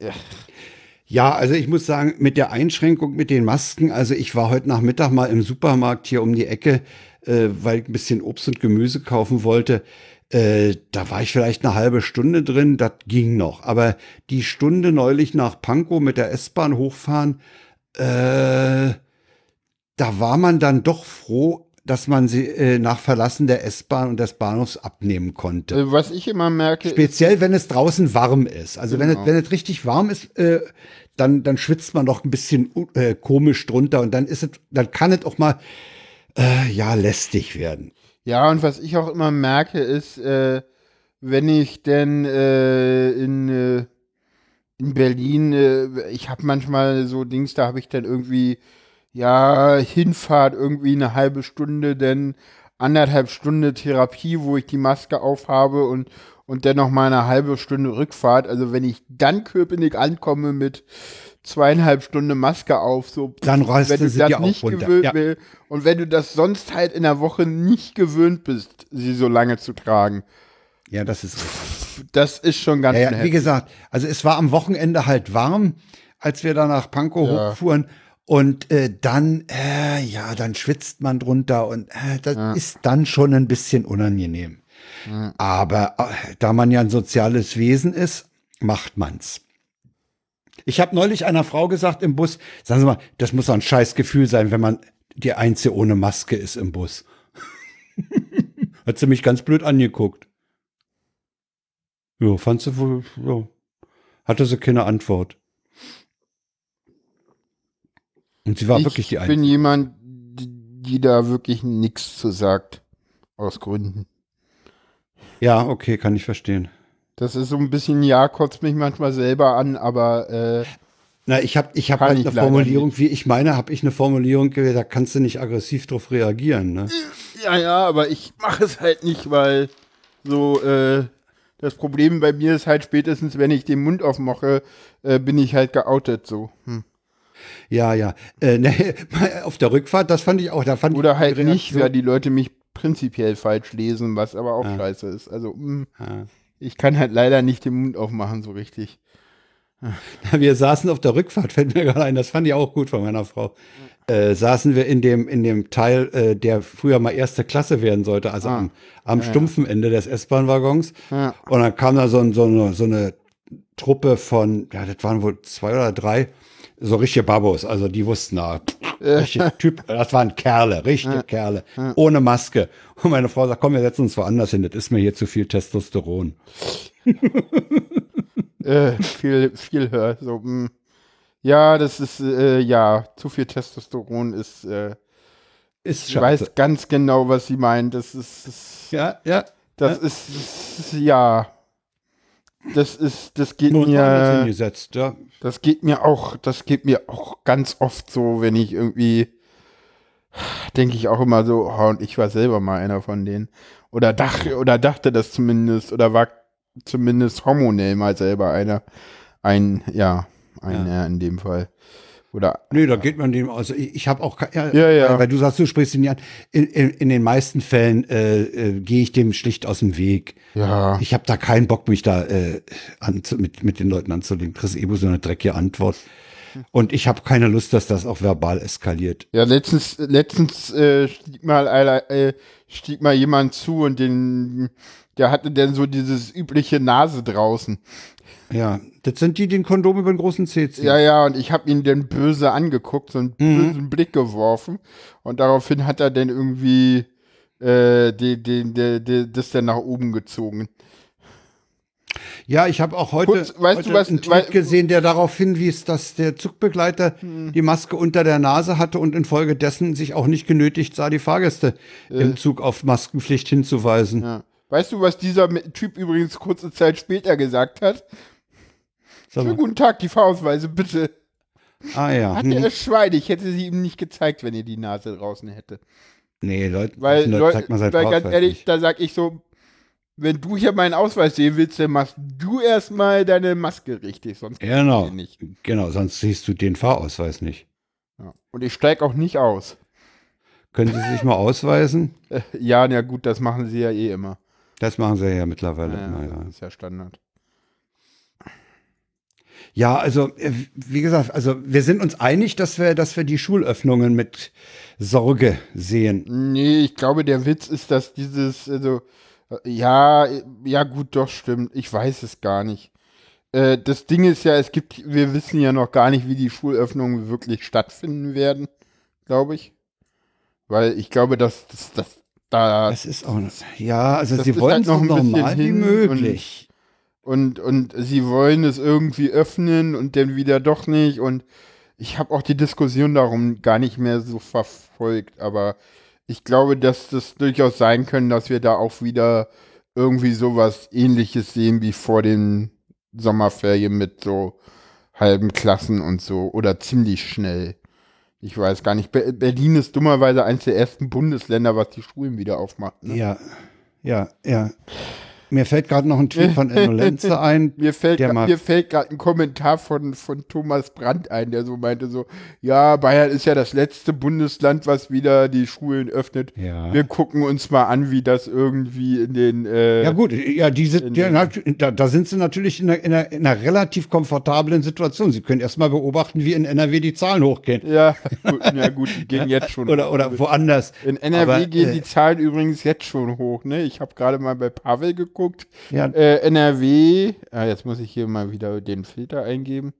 ja. Ja, also ich muss sagen, mit der Einschränkung mit den Masken, also ich war heute Nachmittag mal im Supermarkt hier um die Ecke, äh, weil ich ein bisschen Obst und Gemüse kaufen wollte. Äh, da war ich vielleicht eine halbe Stunde drin, das ging noch. Aber die Stunde neulich nach Pankow mit der S-Bahn hochfahren, äh, da war man dann doch froh, dass man sie äh, nach Verlassen der S-Bahn und des Bahnhofs abnehmen konnte. Äh, was ich immer merke. Speziell, wenn es draußen warm ist. Also genau. wenn, es, wenn es richtig warm ist, äh, dann, dann schwitzt man doch ein bisschen äh, komisch drunter und dann ist es, dann kann es auch mal äh, ja lästig werden. Ja, und was ich auch immer merke, ist, äh, wenn ich denn äh, in, äh, in Berlin, äh, ich habe manchmal so Dings, da habe ich dann irgendwie ja, Hinfahrt irgendwie eine halbe Stunde, denn anderthalb Stunde Therapie, wo ich die Maske aufhabe und, und dann noch mal eine halbe Stunde Rückfahrt. Also wenn ich dann Köpenick ankomme mit zweieinhalb Stunden Maske auf, so dann reißt wenn du das ja nicht gewöhnt ja. will und wenn du das sonst halt in der Woche nicht gewöhnt bist, sie so lange zu tragen. Ja, das ist das ist schon ganz ja, ja, Wie gesagt, also es war am Wochenende halt warm, als wir da nach Pankow ja. hochfuhren und äh, dann, äh, ja, dann schwitzt man drunter und äh, das ja. ist dann schon ein bisschen unangenehm. Ja. Aber äh, da man ja ein soziales Wesen ist, macht man's. Ich habe neulich einer Frau gesagt im Bus, sagen Sie mal, das muss doch ein scheiß Gefühl sein, wenn man die Einzige ohne Maske ist im Bus. Hat sie mich ganz blöd angeguckt. Ja, fand sie wohl, ja. Hatte sie keine Antwort. Und sie war ich wirklich die Einzige. Ich bin jemand, die da wirklich nichts zu sagt. Aus Gründen. Ja, okay, kann ich verstehen. Das ist so ein bisschen, ja, kotzt mich manchmal selber an, aber äh, na, ich habe ich hab halt eine Formulierung, wie ich meine, habe ich eine Formulierung, da kannst du nicht aggressiv drauf reagieren. Ne? Ja, ja, aber ich mache es halt nicht, weil so äh, das Problem bei mir ist halt spätestens, wenn ich den Mund aufmache, äh, bin ich halt geoutet so. Hm. Ja, ja. Äh, ne, auf der Rückfahrt, das fand ich auch. Da fand Oder halt nicht, weil die Leute mich prinzipiell falsch lesen, was aber auch ja. scheiße ist. Also, mh, hm, ja. ich kann halt leider nicht den Mund aufmachen, so richtig. Wir saßen auf der Rückfahrt, fällt mir gerade ein, das fand ich auch gut von meiner Frau. Äh, saßen wir in dem, in dem Teil, äh, der früher mal erste Klasse werden sollte, also ah. am, am ja, stumpfen Ende des S-Bahn-Waggons. Und dann kam da so, so, eine, so eine Truppe von, ja, das waren wohl zwei oder drei, so richtige Babos, also die wussten, na, richtige Typ, das waren Kerle, richtige Kerle, ohne Maske. Und meine Frau sagt, komm, wir setzen uns woanders hin, das ist mir hier zu viel Testosteron. äh, viel, viel höher, so, mh. Hm. Ja, das ist, äh, ja, zu viel Testosteron ist, äh, ist ich weiß ganz genau, was sie meint. Das ist, ist ja, ja. Das ja. Ist, ist, ja. Das ist, das geht Nur mir. Hingesetzt, ja. Das geht mir auch, das geht mir auch ganz oft so, wenn ich irgendwie denke ich auch immer so, oh, und ich war selber mal einer von denen. Oder, dach, oder dachte das zumindest, oder war zumindest hormonell mal selber einer. Ein, ja, ein ja. in dem Fall. Oder, nee, da geht man dem, also ich, ich habe auch, ja, ja, ja. Weil, du sagst, du sprichst ihn an. In, in, in den meisten Fällen äh, äh, gehe ich dem schlicht aus dem Weg. Ja. Ich habe da keinen Bock, mich da äh, an, mit, mit den Leuten anzulegen. Chris Ebo so eine dreckige Antwort. Und ich habe keine Lust, dass das auch verbal eskaliert. Ja, letztens, letztens äh, stieg, mal, äh, stieg mal jemand zu und den, der hatte dann so dieses übliche Nase draußen. Ja, das sind die, die den Kondom über den großen Zeh ziehen. Ja, ja, und ich habe ihn dann böse angeguckt, so einen mhm. bösen Blick geworfen. Und daraufhin hat er dann irgendwie äh, die, die, die, die, das dann nach oben gezogen. Ja, ich habe auch heute, Kurz, weißt heute du was, einen Tweet weil, gesehen, der darauf hinwies, dass der Zugbegleiter hm. die Maske unter der Nase hatte und infolgedessen sich auch nicht genötigt sah, die Fahrgäste äh. im Zug auf Maskenpflicht hinzuweisen. Ja. Weißt du, was dieser Typ übrigens kurze Zeit später gesagt hat? Schönen guten Tag, die Fahrausweise, bitte. Ah ja. Hat hm. er das Schwein, ich hätte sie ihm nicht gezeigt, wenn ihr die Nase draußen hätte. Nee, Leute, weil, Leute, zeigt man weil ganz ehrlich, nicht. da sag ich so, wenn du hier meinen Ausweis sehen willst, dann machst du erstmal deine Maske richtig, sonst genau, nicht. Genau, sonst siehst du den Fahrausweis nicht. Ja. Und ich steige auch nicht aus. Können Sie sich mal ausweisen? ja, na gut, das machen Sie ja eh immer. Das machen Sie ja mittlerweile ja, immer, ja. Das ist ja Standard. Ja, also äh, wie gesagt, also wir sind uns einig, dass wir, dass wir die Schulöffnungen mit Sorge sehen. Nee, ich glaube, der Witz ist, dass dieses, also ja, ja, gut, doch, stimmt. Ich weiß es gar nicht. Äh, das Ding ist ja, es gibt, wir wissen ja noch gar nicht, wie die Schulöffnungen wirklich stattfinden werden, glaube ich. Weil ich glaube, dass das, das da. Das ist auch, ja, also sie wollen halt noch so normal wie möglich. Und, und, sie wollen es irgendwie öffnen und dann wieder doch nicht. Und ich habe auch die Diskussion darum gar nicht mehr so verfolgt, aber ich glaube, dass das durchaus sein können, dass wir da auch wieder irgendwie sowas ähnliches sehen wie vor den Sommerferien mit so halben Klassen und so oder ziemlich schnell. Ich weiß gar nicht. Berlin ist dummerweise eines der ersten Bundesländer, was die Schulen wieder aufmacht. Ne? Ja, ja, ja. Mir fällt gerade noch ein Tweet von Enno Lenze ein. mir fällt, mir fällt gerade ein Kommentar von, von Thomas Brandt ein, der so meinte so, ja, Bayern ist ja das letzte Bundesland, was wieder die Schulen öffnet. Ja. Wir gucken uns mal an, wie das irgendwie in den äh, Ja gut, ja, diese, ja, da, da, sind sie natürlich in einer, in, einer, in einer relativ komfortablen Situation. Sie können erst mal beobachten, wie in NRW die Zahlen hochgehen. Ja, gut, ja gut, die gehen jetzt schon oder, Oder woanders. In NRW Aber, gehen äh, die Zahlen übrigens jetzt schon hoch, ne? Ich habe gerade mal bei Pavel geguckt geguckt. Ja. Äh, NRW, ah, jetzt muss ich hier mal wieder den Filter eingeben.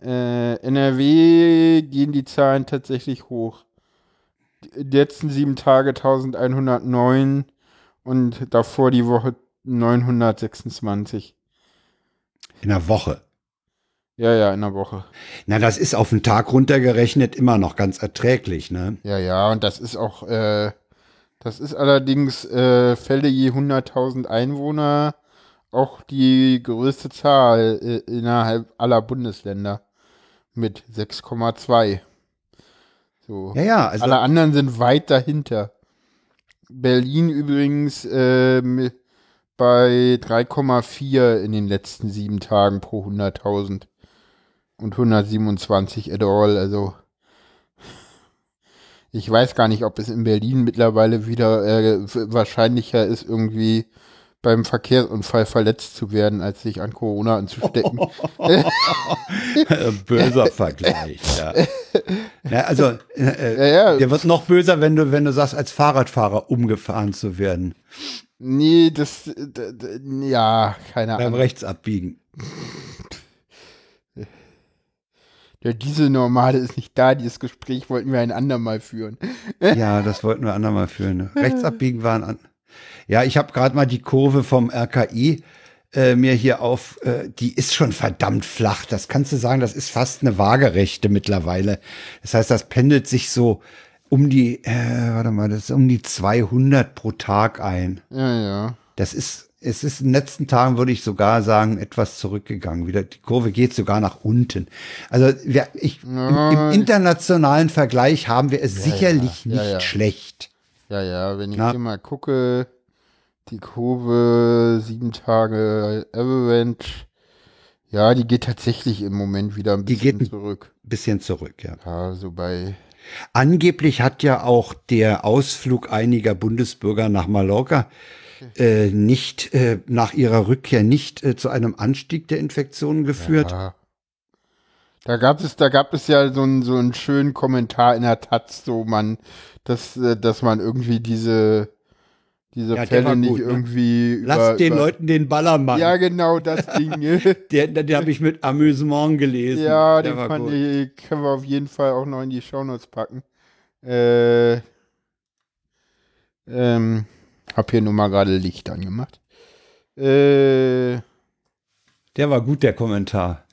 Äh, NRW gehen die Zahlen tatsächlich hoch. Die letzten sieben Tage 1109 und davor die Woche 926. In der Woche. Ja, ja, in der Woche. Na, das ist auf den Tag runtergerechnet immer noch ganz erträglich, ne? Ja, ja, und das ist auch, äh, das ist allerdings äh, Fälle je 100.000 Einwohner auch die größte Zahl äh, innerhalb aller Bundesländer mit 6,2. So. Ja, ja, also Alle anderen sind weit dahinter. Berlin übrigens äh, bei 3,4 in den letzten sieben Tagen pro 100.000 und 127 at all. Also ich weiß gar nicht, ob es in Berlin mittlerweile wieder äh, wahrscheinlicher ist, irgendwie beim Verkehrsunfall verletzt zu werden, als sich an Corona anzustecken. Böser Vergleich, ja. ja also, äh, ja, ja. der wird noch böser, wenn du, wenn du sagst, als Fahrradfahrer umgefahren zu werden. Nee, das, ja, keine Ahnung. Beim Rechts abbiegen. Der Dieselnormale ist nicht da, dieses Gespräch wollten wir ein andermal führen. ja, das wollten wir ein andermal führen. Rechts abbiegen waren an. Ja, ich habe gerade mal die Kurve vom RKI äh, mir hier auf, äh, die ist schon verdammt flach. Das kannst du sagen, das ist fast eine waagerechte mittlerweile. Das heißt, das pendelt sich so um die, äh, warte mal, das ist um die 200 pro Tag ein. Ja, ja. Das ist es ist in den letzten Tagen, würde ich sogar sagen, etwas zurückgegangen. Wieder, die Kurve geht sogar nach unten. Also wir, ich, im, im, internationalen Vergleich haben wir es ja, sicherlich ja, nicht schlecht. Ja, ja, wenn ich Na? hier mal gucke, die Kurve, sieben Tage Avalanche, ja, die geht tatsächlich im Moment wieder ein bisschen die geht zurück. Ein bisschen zurück, ja. Ja, so bei Angeblich hat ja auch der Ausflug einiger Bundesbürger nach Mallorca äh, nicht äh, nach ihrer Rückkehr nicht äh, zu einem Anstieg der Infektionen geführt. Ja. Da gab es, da gab es ja so einen, so einen schönen Kommentar in der Taz, so man, dass, äh, dass man irgendwie diese, diese ja, Fälle nicht gut, ne? irgendwie. Ne? Lass den über, Leuten den Ballermann. Ja, genau, das Ding. der den habe ich mit Amüsement gelesen. Ja, der den fand ich, können wir auf jeden Fall auch noch in die Shownotes packen. Äh, ähm, hab hier nur mal gerade Licht angemacht. Äh, der war gut, der Kommentar.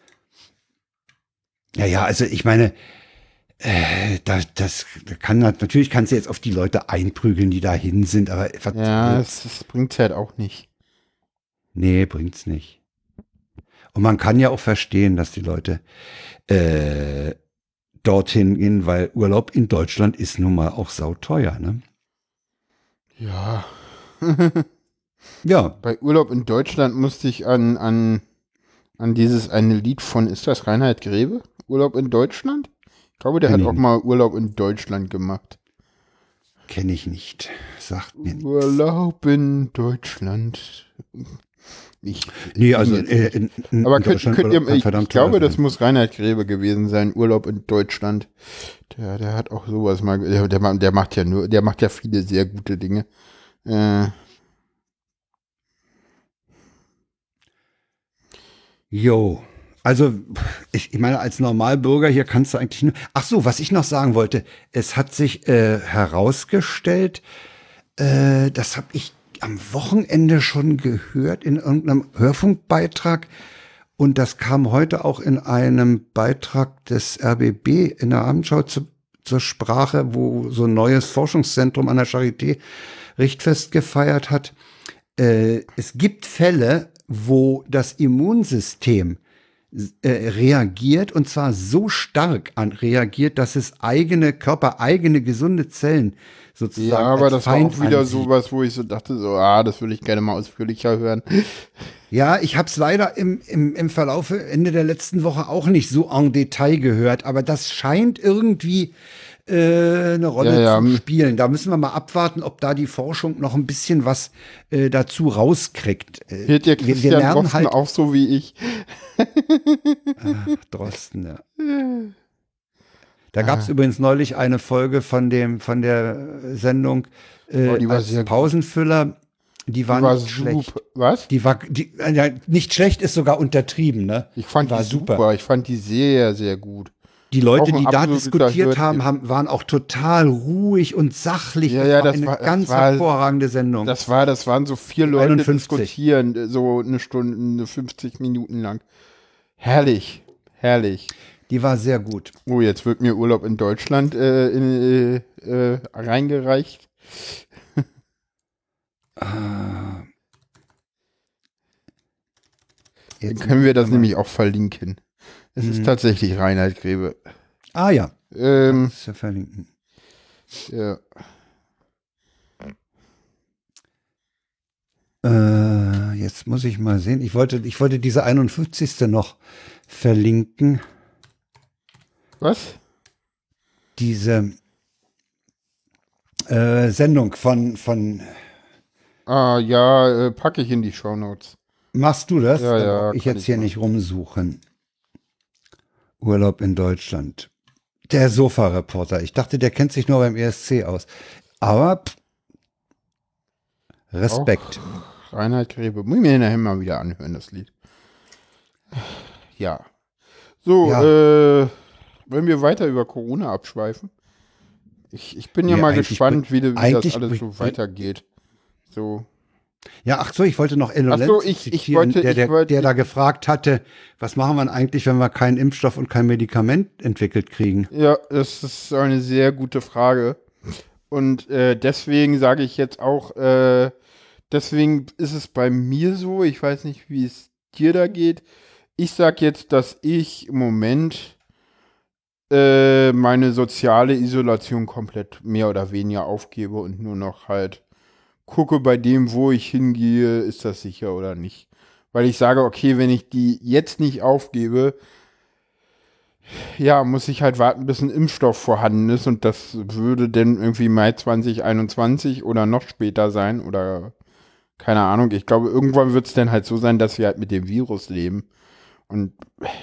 Ja, ja, also ich meine, äh, das, das kann natürlich kannst du jetzt auf die Leute einprügeln, die dahin sind, aber ja, das, das bringt's halt auch nicht. Nee, bringt's nicht. Und man kann ja auch verstehen, dass die Leute äh, dorthin gehen, weil Urlaub in Deutschland ist nun mal auch sauteuer, ne? Ja. ja. Bei Urlaub in Deutschland musste ich an, an, an dieses eine Lied von, ist das Reinhard Grebe? Urlaub in Deutschland? Ich glaube, der Kenn hat auch mal Urlaub in Deutschland gemacht. Kenne ich nicht. Sagt mir nichts. Urlaub in Deutschland. Ich, nee, also äh, in, in, Aber könnt, könnt ihr, ich, ich glaube, das muss Reinhard Grebe gewesen sein, Urlaub in Deutschland. Der, der hat auch sowas mal, der, der, der macht ja nur, der macht ja viele sehr gute Dinge. Äh. Jo. Also, ich, ich meine, als Normalbürger hier kannst du eigentlich nur. Ach so, was ich noch sagen wollte, es hat sich äh, herausgestellt, äh, das habe ich am Wochenende schon gehört in irgendeinem Hörfunkbeitrag. Und das kam heute auch in einem Beitrag des RBB in der Abendschau zu, zur Sprache, wo so ein neues Forschungszentrum an der Charité Richtfest gefeiert hat. Äh, es gibt Fälle, wo das Immunsystem äh, reagiert und zwar so stark an reagiert, dass es eigene körpereigene gesunde Zellen sozusagen. Ja, aber das Feind war auch wieder ansieht. sowas, wo ich so dachte, so, ah, das würde ich gerne mal ausführlicher hören. Ja, ich habe es leider im, im, im Verlauf Ende der letzten Woche auch nicht so en Detail gehört, aber das scheint irgendwie äh, eine Rolle ja, ja. zu spielen. Da müssen wir mal abwarten, ob da die Forschung noch ein bisschen was äh, dazu rauskriegt. Äh, Hört ihr Christian wir, wir Drosten halt auch so wie ich? Ach, Drosten, ja. Da gab es übrigens neulich eine Folge von dem von der Sendung äh, oh, die als Pausenfüller. Die war, die war nicht schlecht. Was? Die war die, äh, ja, nicht schlecht ist sogar untertrieben, ne? Ich fand die, die super. super. Ich fand die sehr sehr gut. Die Leute, die da diskutiert haben, haben, waren auch total ruhig und sachlich. Ja, ja, das, das war eine ganz war, hervorragende Sendung. Das war, das waren so vier Leute 51. diskutieren, so eine Stunde, 50 Minuten lang. Herrlich, herrlich. Die war sehr gut. Oh, jetzt wird mir Urlaub in Deutschland äh, in, äh, äh, reingereicht. ah. Dann können wir das nämlich auch verlinken. Es mhm. ist tatsächlich Reinhard Grebe. Ah ja. Ähm, das ist ja verlinken. Ja. Äh, jetzt muss ich mal sehen. Ich wollte, ich wollte diese 51. noch verlinken. Was? Diese äh, Sendung von, von. Ah, ja, äh, packe ich in die Show Notes. Machst du das? Ja, ja. Ich jetzt hier nicht rumsuchen. Urlaub in Deutschland. Der Sofa-Reporter. Ich dachte, der kennt sich nur beim ESC aus. Aber pff, Respekt. Auch Reinhard Grebe. Muss ich mir nachher mal wieder anhören, das Lied. Ja. So, ja. äh, wollen wir weiter über Corona abschweifen? Ich, ich bin ja, ja mal gespannt, wie, wie das alles so weitergeht. So. Ja, ach so, ich wollte noch Elo so, ich, ich wollte, der, der, ich wollte, der da gefragt hatte, was machen wir eigentlich, wenn wir keinen Impfstoff und kein Medikament entwickelt kriegen? Ja, das ist eine sehr gute Frage. Und äh, deswegen sage ich jetzt auch, äh, deswegen ist es bei mir so, ich weiß nicht, wie es dir da geht. Ich sage jetzt, dass ich im Moment äh, meine soziale Isolation komplett mehr oder weniger aufgebe und nur noch halt gucke bei dem, wo ich hingehe, ist das sicher oder nicht. Weil ich sage, okay, wenn ich die jetzt nicht aufgebe, ja, muss ich halt warten, bis ein Impfstoff vorhanden ist und das würde dann irgendwie Mai 2021 oder noch später sein oder keine Ahnung. Ich glaube, irgendwann wird es dann halt so sein, dass wir halt mit dem Virus leben. Und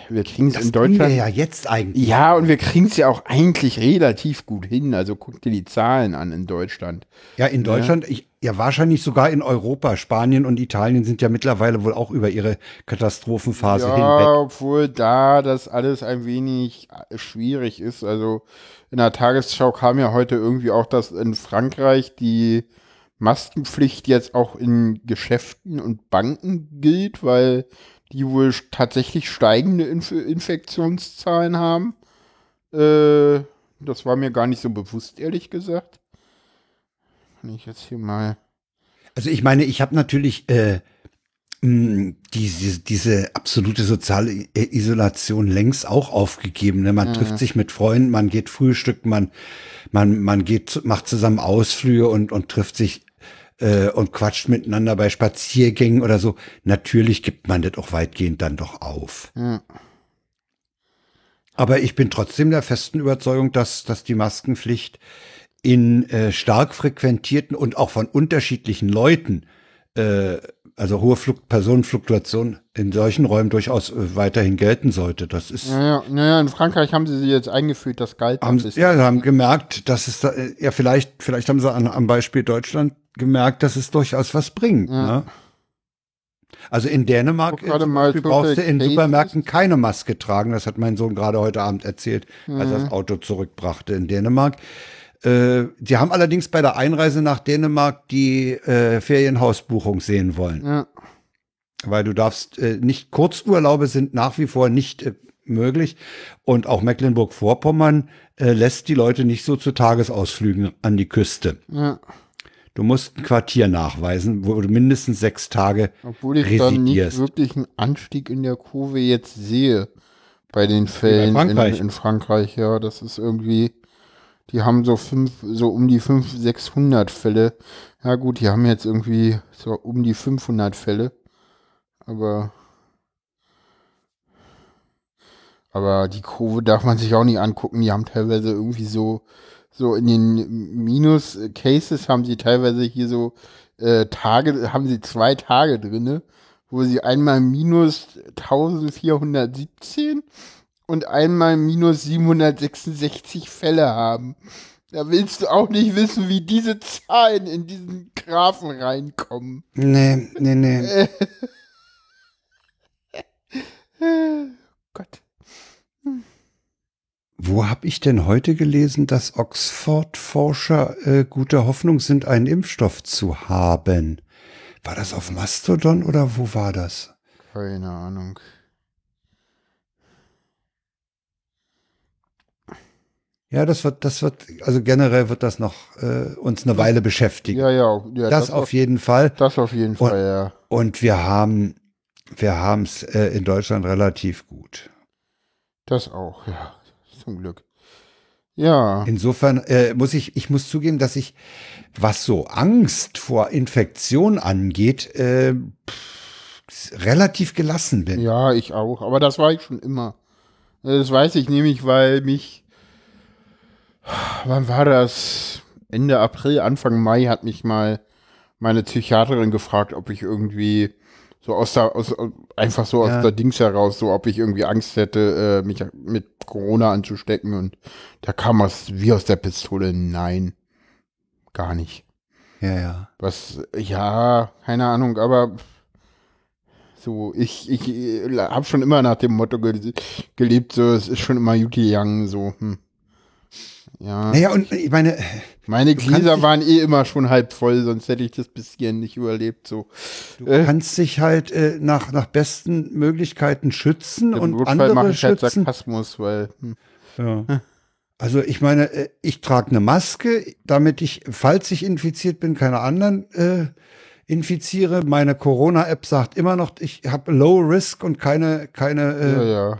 wir kriegen es in Deutschland. Wir ja jetzt eigentlich. Ja, und wir kriegen es ja auch eigentlich relativ gut hin. Also guck dir die Zahlen an in Deutschland. Ja, in Deutschland, ja. Ich, ja wahrscheinlich sogar in Europa. Spanien und Italien sind ja mittlerweile wohl auch über ihre Katastrophenphase ja, hinweg. Obwohl da das alles ein wenig äh, schwierig ist. Also in der Tagesschau kam ja heute irgendwie auch, dass in Frankreich die Maskenpflicht jetzt auch in Geschäften und Banken gilt, weil die wohl tatsächlich steigende Inf Infektionszahlen haben. Äh, das war mir gar nicht so bewusst, ehrlich gesagt. Kann ich jetzt hier mal. Also ich meine, ich habe natürlich äh, diese, diese absolute soziale Isolation längst auch aufgegeben. Ne? Man mhm. trifft sich mit Freunden, man geht frühstücken, man, man, man geht, macht zusammen Ausflüge und, und trifft sich äh, und quatscht miteinander bei Spaziergängen oder so. Natürlich gibt man das auch weitgehend dann doch auf. Ja. Aber ich bin trotzdem der festen Überzeugung, dass, dass die Maskenpflicht in äh, stark frequentierten und auch von unterschiedlichen Leuten, äh, also hohe Fluk Personenfluktuation in solchen Räumen durchaus äh, weiterhin gelten sollte. Das ist. Naja, naja, in Frankreich haben sie sie jetzt eingeführt, das galt. Haben, ja, sie haben gemerkt, dass es da, äh, ja, vielleicht, vielleicht haben sie an, am Beispiel Deutschland gemerkt, dass es durchaus was bringt. Ja. Ne? Also in Dänemark äh, mal, brauchst du in Supermärkten keine Maske tragen. Das hat mein Sohn gerade heute Abend erzählt, als er das mhm. Auto zurückbrachte in Dänemark. Äh, die haben allerdings bei der Einreise nach Dänemark die äh, Ferienhausbuchung sehen wollen. Ja. Weil du darfst äh, nicht, Kurzurlaube sind nach wie vor nicht äh, möglich. Und auch Mecklenburg-Vorpommern äh, lässt die Leute nicht so zu Tagesausflügen an die Küste. Ja. Du musst ein Quartier nachweisen, wo du mindestens sechs Tage Obwohl ich residierst. dann nicht wirklich einen Anstieg in der Kurve jetzt sehe bei den Fällen in Frankreich. In, in Frankreich. Ja, das ist irgendwie, die haben so fünf, so um die 500, 600 Fälle. Ja gut, die haben jetzt irgendwie so um die 500 Fälle. Aber aber die Kurve darf man sich auch nicht angucken. Die haben teilweise irgendwie so so in den Minus-Cases haben sie teilweise hier so äh, Tage, haben sie zwei Tage drinne, wo sie einmal minus 1417 und einmal minus 766 Fälle haben. Da willst du auch nicht wissen, wie diese Zahlen in diesen Graphen reinkommen. Nee, nee, nee. Gott. Hm. Wo habe ich denn heute gelesen, dass Oxford-Forscher äh, gute Hoffnung sind, einen Impfstoff zu haben? War das auf Mastodon oder wo war das? Keine Ahnung. Ja, das wird, das wird, also generell wird das noch äh, uns eine Weile beschäftigen. Ja, ja, ja das, das, auf jeden Fall. Das auf jeden Fall, und, ja. Und wir haben, wir haben es äh, in Deutschland relativ gut. Das auch, ja zum Glück. Ja. Insofern äh, muss ich, ich muss zugeben, dass ich, was so Angst vor Infektion angeht, äh, pff, relativ gelassen bin. Ja, ich auch. Aber das war ich schon immer. Das weiß ich nämlich, weil mich, wann war das? Ende April, Anfang Mai hat mich mal meine Psychiaterin gefragt, ob ich irgendwie so aus der, aus, einfach so ja. aus der Dings heraus, so ob ich irgendwie Angst hätte, äh, mich mit Corona anzustecken und da kam es wie aus der Pistole, nein, gar nicht. Ja, ja. Was, ja, keine Ahnung, aber so, ich, ich äh, habe schon immer nach dem Motto ge gelebt, so, es ist schon immer Yuki Young, so, hm. Ja. Naja, und ich meine. Meine Gläser waren eh immer schon halb voll, sonst hätte ich das bis hierhin nicht überlebt. So. Du äh, kannst dich halt äh, nach, nach besten Möglichkeiten schützen und Notfall andere mache ich halt schützen. Halt Sarkasmus, weil. Hm. Ja. Also ich meine, äh, ich trage eine Maske, damit ich, falls ich infiziert bin, keine anderen äh, infiziere. Meine Corona-App sagt immer noch, ich habe Low Risk und keine, keine, äh, ja, ja.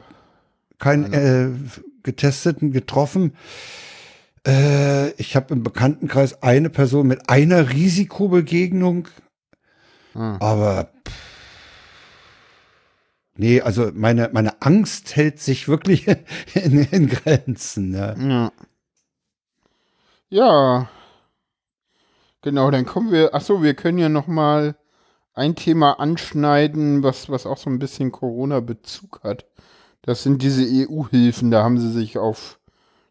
keinen äh, Getesteten getroffen. Äh, ich habe im Bekanntenkreis eine Person mit einer Risikobegegnung. Hm. Aber pff, nee, also meine, meine Angst hält sich wirklich in, in Grenzen. Ja. ja. Ja. Genau, dann kommen wir. Ach so, wir können ja noch mal ein Thema anschneiden, was, was auch so ein bisschen Corona-Bezug hat. Das sind diese EU-Hilfen. Da haben sie sich auf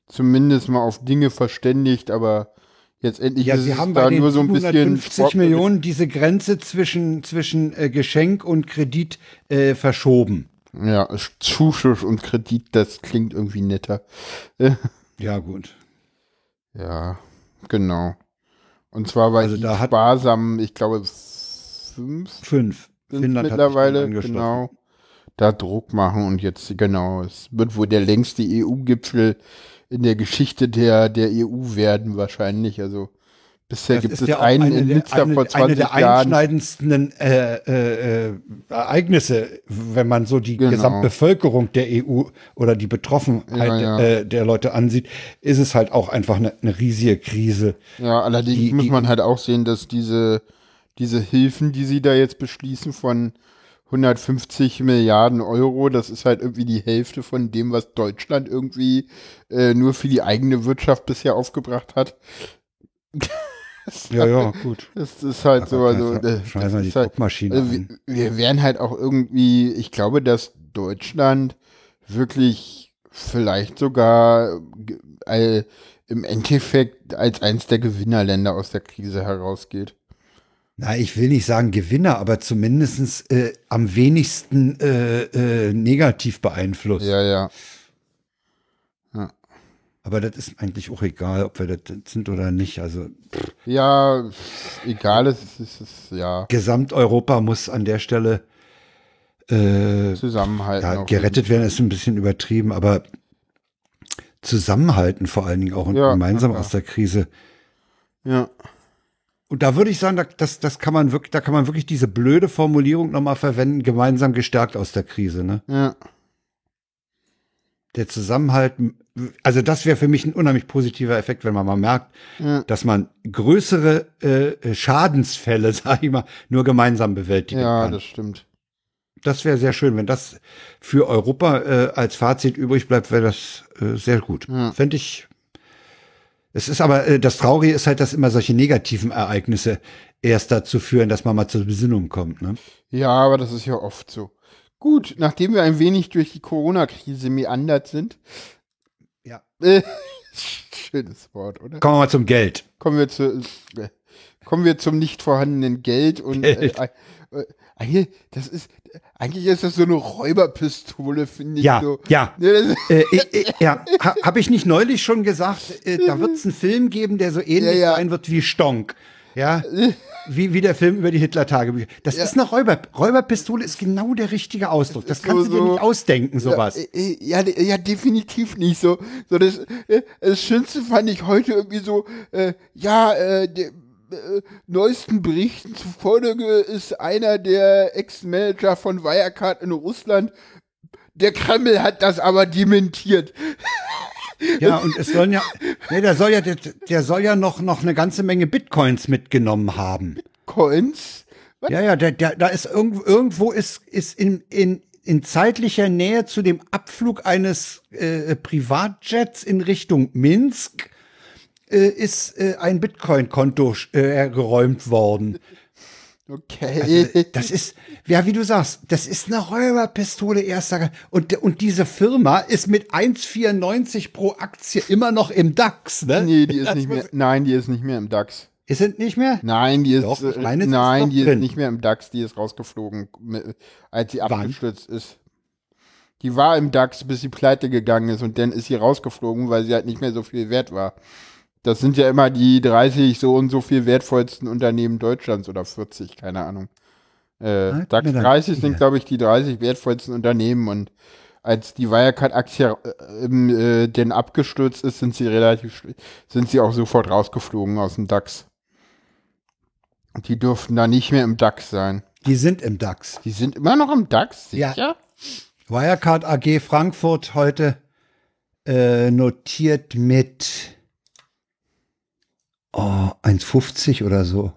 zumindest mal auf Dinge verständigt, aber jetzt endlich ja, ist sie es haben da nur so ein bisschen 50 Millionen diese Grenze zwischen zwischen äh, Geschenk und Kredit äh, verschoben. Ja, Zuschuss und Kredit, das klingt irgendwie netter. ja, gut. Ja, genau. Und zwar weil also da sparsam, ich glaube, fünf. Fünf. Finnland mittlerweile, genau. Da Druck machen und jetzt, genau, es wird wohl der längste EU-Gipfel in der Geschichte der, der EU werden wahrscheinlich. Also bisher das gibt es ja einen in Nizza vor 20 eine der Jahren. einschneidendsten äh, äh, äh, Ereignisse, wenn man so die genau. Gesamtbevölkerung der EU oder die Betroffenheit ja, ja. Äh, der Leute ansieht, ist es halt auch einfach eine, eine riesige Krise. Ja, allerdings die, muss man halt auch sehen, dass diese, diese Hilfen, die sie da jetzt beschließen von 150 Milliarden Euro, das ist halt irgendwie die Hälfte von dem, was Deutschland irgendwie äh, nur für die eigene Wirtschaft bisher aufgebracht hat. ja, ja, gut. Das ist halt Aber so, also, äh, schmeißen die halt, Druckmaschine also wir, wir wären halt auch irgendwie, ich glaube, dass Deutschland wirklich vielleicht sogar äh, im Endeffekt als eins der Gewinnerländer aus der Krise herausgeht na, ich will nicht sagen Gewinner, aber zumindest äh, am wenigsten äh, äh, negativ beeinflusst. Ja, ja, ja. Aber das ist eigentlich auch egal, ob wir das sind oder nicht. Also pff. ja, egal ist es ist, ja. Gesamteuropa muss an der Stelle äh, zusammenhalten. Ja, gerettet werden ist ein bisschen übertrieben, aber zusammenhalten vor allen Dingen auch und ja, gemeinsam ja, aus der Krise. Ja. Und da würde ich sagen, das, das kann man wirklich, da kann man wirklich diese blöde Formulierung nochmal verwenden, gemeinsam gestärkt aus der Krise, ne? Ja. Der Zusammenhalt, also das wäre für mich ein unheimlich positiver Effekt, wenn man mal merkt, ja. dass man größere äh, Schadensfälle, sag ich mal, nur gemeinsam bewältigen ja, kann. Ja, das stimmt. Das wäre sehr schön, wenn das für Europa äh, als Fazit übrig bleibt, wäre das äh, sehr gut. Ja. Fände ich es ist aber, äh, das Traurige ist halt, dass immer solche negativen Ereignisse erst dazu führen, dass man mal zur Besinnung kommt. Ne? Ja, aber das ist ja oft so. Gut, nachdem wir ein wenig durch die Corona-Krise meandert sind. Ja. Äh, schönes Wort, oder? Kommen wir mal zum Geld. Kommen wir zu, äh, kommen wir zum nicht vorhandenen Geld und Geld. Äh, äh, eigentlich, das ist, eigentlich ist das so eine Räuberpistole, finde ich. Ja, so. ja. äh, äh, ja, ha, habe ich nicht neulich schon gesagt, äh, da wird es einen Film geben, der so ähnlich ja, ja. sein wird wie Stonk. Ja, wie, wie der Film über die Hitler-Tagebücher. Das ja. ist eine Räuber, Räuberpistole, ist genau der richtige Ausdruck. Das kannst so, du dir nicht ausdenken, sowas. Ja, ja, ja, definitiv nicht so. so das, das Schönste fand ich heute irgendwie so, äh, ja, äh, äh, neuesten Berichten zufolge ist einer der Ex-Manager von Wirecard in Russland. Der Kreml hat das aber dementiert. Ja, und es sollen ja, nee, der soll ja, der, der soll ja noch, noch eine ganze Menge Bitcoins mitgenommen haben. Bitcoins? Was? Ja, ja, der, der, da ist irgendwo, irgendwo ist, ist in, in, in zeitlicher Nähe zu dem Abflug eines äh, Privatjets in Richtung Minsk äh, ist äh, ein Bitcoin-Konto äh, geräumt worden. Okay. Also, das ist, ja, wie du sagst, das ist eine Räuberpistole erster. Und, und diese Firma ist mit 1,94 pro Aktie immer noch im DAX, ne? Nee, die ist nicht mehr, nein, die ist nicht mehr im DAX. Ist sie nicht mehr? Nein, die ist, Doch, äh, meine, nein, ist die drin. ist nicht mehr im DAX, die ist rausgeflogen, als sie abgestürzt Wann? ist. Die war im DAX, bis sie pleite gegangen ist und dann ist sie rausgeflogen, weil sie halt nicht mehr so viel wert war. Das sind ja immer die 30 so und so viel wertvollsten Unternehmen Deutschlands oder 40, keine Ahnung. Äh, DAX 30 sind, glaube ich, die 30 wertvollsten Unternehmen und als die Wirecard-Aktie äh, äh, denn abgestürzt ist, sind sie relativ, sind sie auch sofort rausgeflogen aus dem DAX. Die dürften da nicht mehr im DAX sein. Die sind im DAX. Die sind immer noch im DAX, sicher? Ja. Wirecard AG Frankfurt heute äh, notiert mit oh, 1,50 oder so.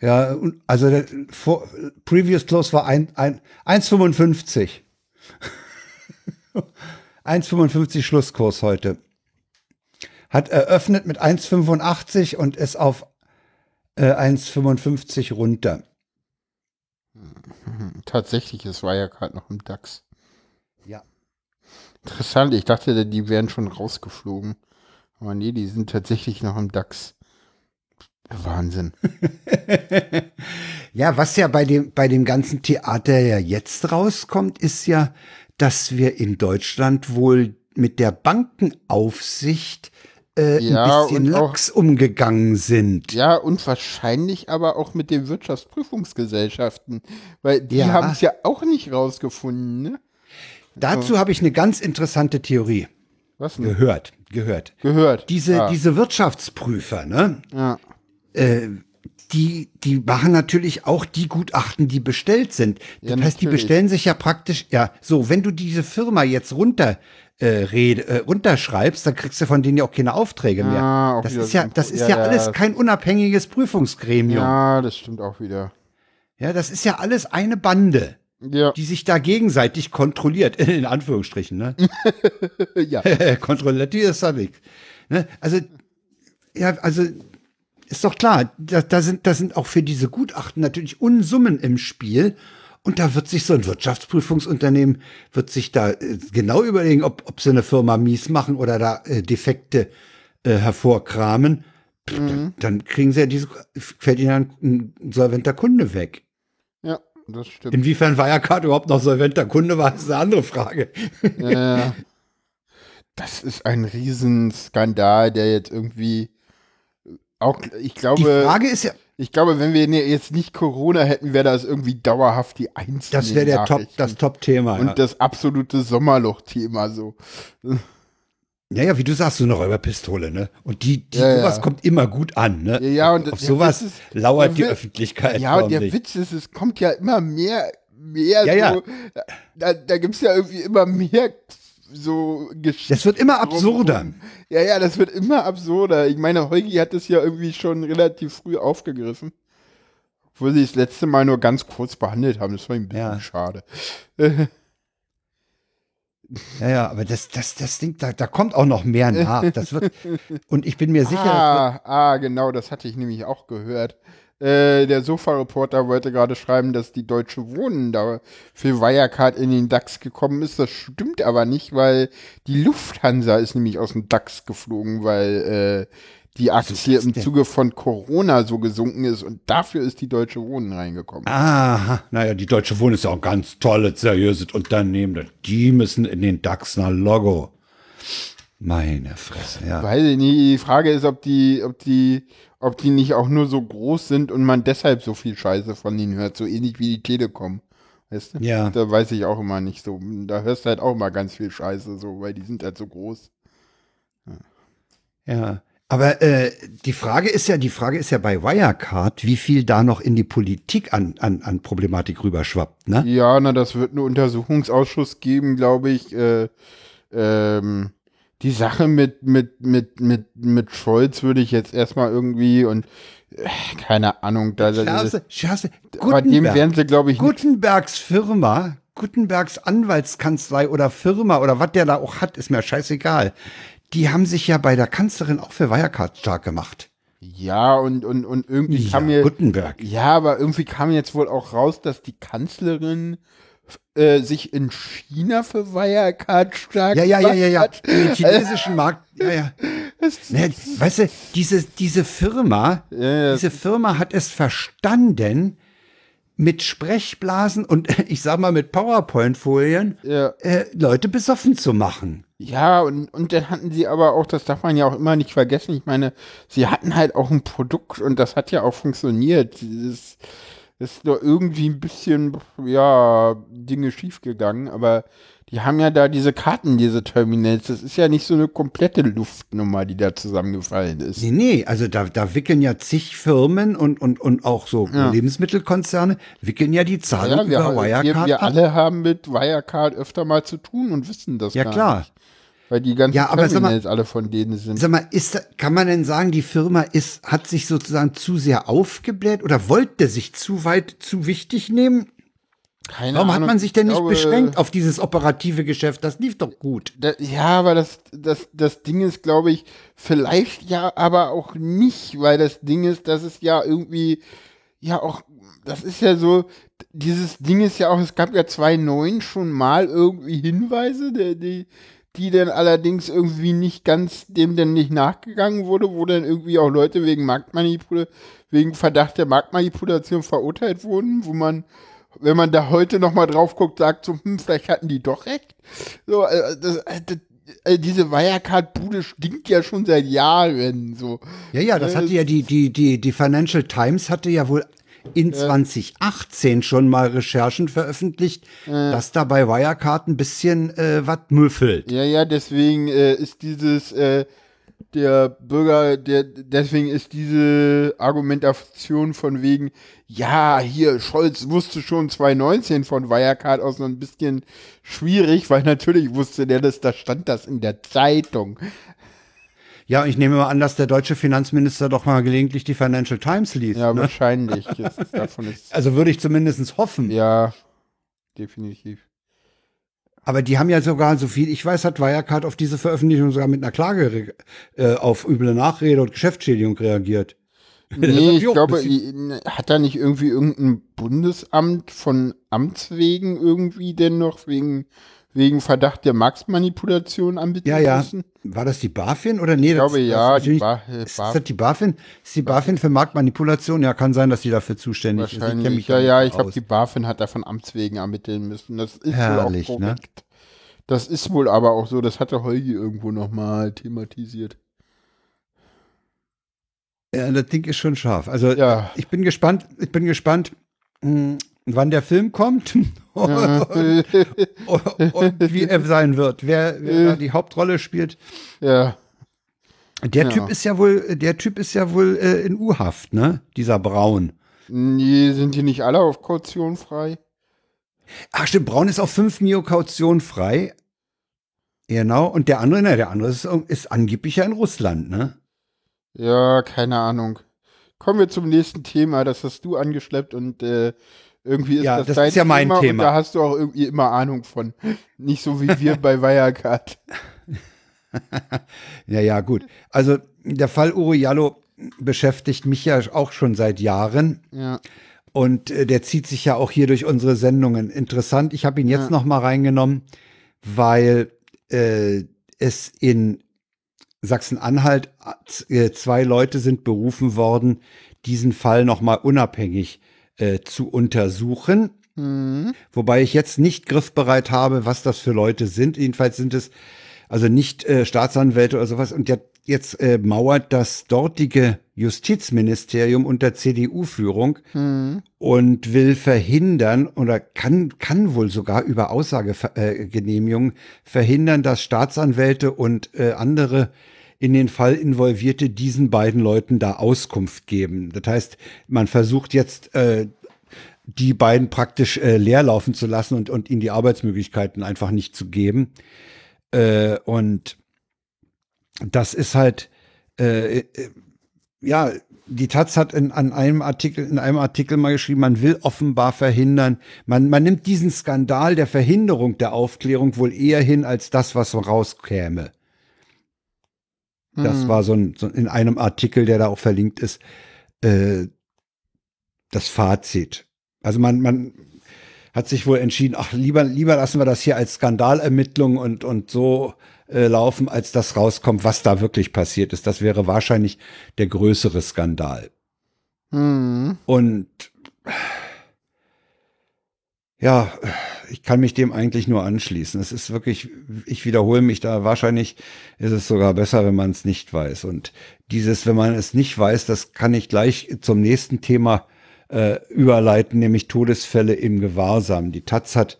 Ja, also der vor, Previous Close war 1,55. 1,55 Schlusskurs heute. Hat eröffnet mit 1,85 und ist auf äh, 1,55 runter. Tatsächlich, es war ja gerade noch im DAX. Ja. Interessant, ich dachte, die wären schon rausgeflogen. Aber nee, die sind tatsächlich noch im DAX. Wahnsinn. ja, was ja bei dem, bei dem ganzen Theater ja jetzt rauskommt, ist ja, dass wir in Deutschland wohl mit der Bankenaufsicht äh, ja, ein bisschen lax auch, umgegangen sind. Ja, und wahrscheinlich aber auch mit den Wirtschaftsprüfungsgesellschaften, weil die ja. haben es ja auch nicht rausgefunden. Ne? Dazu so. habe ich eine ganz interessante Theorie. Was denn? Gehört, gehört. Gehört. Diese, ah. diese Wirtschaftsprüfer, ne? Ja. Äh, die, die machen natürlich auch die Gutachten, die bestellt sind. Das ja, heißt, natürlich. die bestellen sich ja praktisch, ja, so, wenn du diese Firma jetzt runter äh, red, äh, runterschreibst, dann kriegst du von denen ja auch keine Aufträge mehr. Ah, das ist ja, das ist ja, ja alles kein unabhängiges Prüfungsgremium. Ja, das stimmt auch wieder. Ja, das ist ja alles eine Bande. Ja. die sich da gegenseitig kontrolliert, in Anführungsstrichen, ne? ja. Kontrolliert die ist da nicht. Ne? Also, ja, also ist doch klar, da, da, sind, da sind auch für diese Gutachten natürlich Unsummen im Spiel. Und da wird sich so ein Wirtschaftsprüfungsunternehmen, wird sich da äh, genau überlegen, ob, ob sie eine Firma mies machen oder da äh, Defekte äh, hervorkramen. Pff, mhm. dann, dann, kriegen sie ja diese, fällt ihnen ein, ein solventer Kunde weg. Das stimmt. Inwiefern Wirecard überhaupt noch solventer Kunde war, ist eine andere Frage. Ja, das ist ein Riesenskandal, der jetzt irgendwie auch, ich glaube. Die Frage ist ja. Ich glaube, wenn wir jetzt nicht Corona hätten, wäre das irgendwie dauerhaft die einzige. Das wäre der Top, das Top-Thema. Und ja. das absolute Sommerloch-Thema so. Naja, wie du sagst, so eine Räuberpistole, ne? Und die, die ja, sowas ja. kommt immer gut an, ne? Ja, ja und auf sowas ist, lauert die Öffentlichkeit. Ja, und der Witz ist, es kommt ja immer mehr, mehr ja, so, ja. Da, da gibt es ja irgendwie immer mehr so Geschichten. Das wird immer absurder. Ja, ja, das wird immer absurder. Ich meine, Heugi hat das ja irgendwie schon relativ früh aufgegriffen. Obwohl sie das letzte Mal nur ganz kurz behandelt haben. Das war ein bisschen ja. schade. Ja, ja, aber das, das, das Ding, da, da kommt auch noch mehr nach. Das wird, und ich bin mir sicher. Ah, ah, genau, das hatte ich nämlich auch gehört. Äh, der Sofa-Reporter wollte gerade schreiben, dass die Deutsche Wohnen da für Wirecard in den DAX gekommen ist. Das stimmt aber nicht, weil die Lufthansa ist nämlich aus dem DAX geflogen, weil äh, die Aktie im Zuge von Corona so gesunken ist und dafür ist die Deutsche Wohnen reingekommen. Aha, naja, die Deutsche Wohnen ist ja auch ein ganz tolles, seriöses Unternehmen. Die müssen in den DAX nach Logo. Meine Fresse, ja. Weiß ich nicht. Die Frage ist, ob die, ob die, ob die nicht auch nur so groß sind und man deshalb so viel Scheiße von ihnen hört, so ähnlich wie die Telekom. Weißt du? Ja. Da weiß ich auch immer nicht so. Da hörst du halt auch immer ganz viel Scheiße, so, weil die sind halt so groß. Ja. ja. Aber äh, die Frage ist ja, die Frage ist ja bei Wirecard, wie viel da noch in die Politik an, an, an Problematik rüberschwappt, ne? Ja, na, das wird einen Untersuchungsausschuss geben, glaube ich. Äh, ähm, die Sache mit, mit, mit, mit, mit Scholz würde ich jetzt erstmal irgendwie und äh, keine Ahnung, da Scherze. bei dem werden sie, glaube ich, Gutenbergs Firma, Gutenbergs Anwaltskanzlei oder Firma oder was der da auch hat, ist mir scheißegal. Die haben sich ja bei der Kanzlerin auch für Wirecard stark gemacht. Ja, und, und, und irgendwie ja, kam mir. Gutenberg. Ja, aber irgendwie kam jetzt wohl auch raus, dass die Kanzlerin äh, sich in China für Wirecard stark Ja, ja, ja, ja, ja. Den chinesischen Markt. Ja, ja. Naja, weißt du, diese, diese Firma, ja, ja. diese Firma hat es verstanden, mit Sprechblasen und ich sag mal mit PowerPoint-Folien ja. äh, Leute besoffen zu machen. Ja, und, und dann hatten sie aber auch, das darf man ja auch immer nicht vergessen, ich meine, sie hatten halt auch ein Produkt und das hat ja auch funktioniert. Dieses, ist nur irgendwie ein bisschen, ja, Dinge schiefgegangen, aber die haben ja da diese Karten, diese Terminals. Das ist ja nicht so eine komplette Luftnummer, die da zusammengefallen ist. Nee, nee, also da, da wickeln ja zig Firmen und, und, und auch so ja. Lebensmittelkonzerne, wickeln ja die Zahlung ja, wir, über Wirecard. Wir, wir alle haben mit Wirecard öfter mal zu tun und wissen das Ja, klar. Nicht. Weil die ganzen ja, aber Terminals mal, alle von denen sind. Sag mal, ist, kann man denn sagen, die Firma ist, hat sich sozusagen zu sehr aufgebläht oder wollte sich zu weit, zu wichtig nehmen? Keine Warum Ahnung, hat man sich denn nicht glaube, beschränkt auf dieses operative Geschäft? Das lief doch gut. Da, ja, aber das, das, das Ding ist, glaube ich, vielleicht ja, aber auch nicht, weil das Ding ist, dass es ja irgendwie, ja auch, das ist ja so, dieses Ding ist ja auch, es gab ja 2009 schon mal irgendwie Hinweise, die, die, die dann allerdings irgendwie nicht ganz dem denn nicht nachgegangen wurde, wo dann irgendwie auch Leute wegen Marktmanipulation, wegen Verdacht der Marktmanipulation verurteilt wurden, wo man wenn man da heute noch mal drauf guckt, sagt so, hm, vielleicht hatten die doch recht. So, äh, das, äh, das, äh, diese Wirecard-Bude stinkt ja schon seit Jahren. So. Ja, ja, das hatte ja die, die, die, die Financial Times hatte ja wohl in 2018 schon mal Recherchen veröffentlicht, dass da bei Wirecard ein bisschen äh, was müffelt. Ja, ja, deswegen äh, ist dieses äh, der Bürger, der, deswegen ist diese Argumentation von wegen, ja, hier, Scholz wusste schon 2019 von Wirecard aus noch ein bisschen schwierig, weil natürlich wusste der das, da stand das in der Zeitung. Ja, ich nehme mal an, dass der deutsche Finanzminister doch mal gelegentlich die Financial Times liest. Ja, ne? wahrscheinlich. also würde ich zumindest hoffen. Ja, definitiv. Aber die haben ja sogar, so viel ich weiß, hat Wirecard auf diese Veröffentlichung sogar mit einer Klage äh, auf üble Nachrede und Geschäftsschädigung reagiert. Nee, ich glaube, hat da nicht irgendwie irgendein Bundesamt von Amts wegen irgendwie denn noch wegen, wegen Verdacht der Marktmanipulation anbieten ja, ja. müssen? War das die BaFin oder nee? Ich glaube, das, ja. Das die ba ist das die BaFin? Ist die BaFin für Marktmanipulation? Ja, kann sein, dass die dafür zuständig ist. Wahrscheinlich, ja, ja, ich glaube, die BaFin hat da von Amts wegen ermitteln müssen. Das ist Herrlich, wohl auch ne? korrekt. Ne? Das ist wohl aber auch so, das hatte Holgi irgendwo nochmal thematisiert. Ja, das Ding ist schon scharf. Also ja. ich bin gespannt, ich bin gespannt, hm, wann der Film kommt ja. und, wie er sein wird. Wer, wer die Hauptrolle spielt. Ja. Der ja. Typ ist ja wohl, der Typ ist ja wohl äh, in U-Haft, ne? Dieser Braun. Nee, sind die nicht alle auf Kaution frei? Ach stimmt, Braun ist auf 5 Mio Kaution frei. Genau, und der andere, ne, der andere ist, ist angeblich ja in Russland, ne? Ja, keine Ahnung. Kommen wir zum nächsten Thema, das hast du angeschleppt und äh, irgendwie ist ja, das, das dein ist ja mein Thema, Thema. da hast du auch irgendwie immer Ahnung von. Nicht so wie wir bei Wirecard. ja, ja, gut. Also der Fall Uriallo beschäftigt mich ja auch schon seit Jahren. Ja. Und äh, der zieht sich ja auch hier durch unsere Sendungen. Interessant, ich habe ihn jetzt ja. noch mal reingenommen, weil äh, es in Sachsen-Anhalt äh, zwei Leute sind berufen worden, diesen Fall noch mal unabhängig äh, zu untersuchen. Mhm. Wobei ich jetzt nicht griffbereit habe, was das für Leute sind. Jedenfalls sind es also nicht äh, Staatsanwälte oder sowas. Und der, jetzt äh, mauert das dortige Justizministerium unter CDU-Führung mhm. und will verhindern oder kann, kann wohl sogar über Aussagegenehmigung verhindern, dass Staatsanwälte und äh, andere in den Fall Involvierte diesen beiden Leuten da Auskunft geben. Das heißt, man versucht jetzt äh, die beiden praktisch äh, leerlaufen zu lassen und, und ihnen die Arbeitsmöglichkeiten einfach nicht zu geben. Äh, und das ist halt, äh, äh, ja, die Taz hat in, an einem Artikel, in einem Artikel mal geschrieben, man will offenbar verhindern, man, man nimmt diesen Skandal der Verhinderung der Aufklärung wohl eher hin als das, was rauskäme. Das hm. war so, ein, so in einem Artikel, der da auch verlinkt ist, äh, das Fazit. Also man, man hat sich wohl entschieden, ach, lieber, lieber lassen wir das hier als Skandalermittlung und, und so äh, laufen, als das rauskommt, was da wirklich passiert ist. Das wäre wahrscheinlich der größere Skandal. Mhm. Und ja, ich kann mich dem eigentlich nur anschließen. Es ist wirklich, ich wiederhole mich da, wahrscheinlich ist es sogar besser, wenn man es nicht weiß. Und dieses, wenn man es nicht weiß, das kann ich gleich zum nächsten Thema äh, überleiten, nämlich Todesfälle im Gewahrsam. Die Taz hat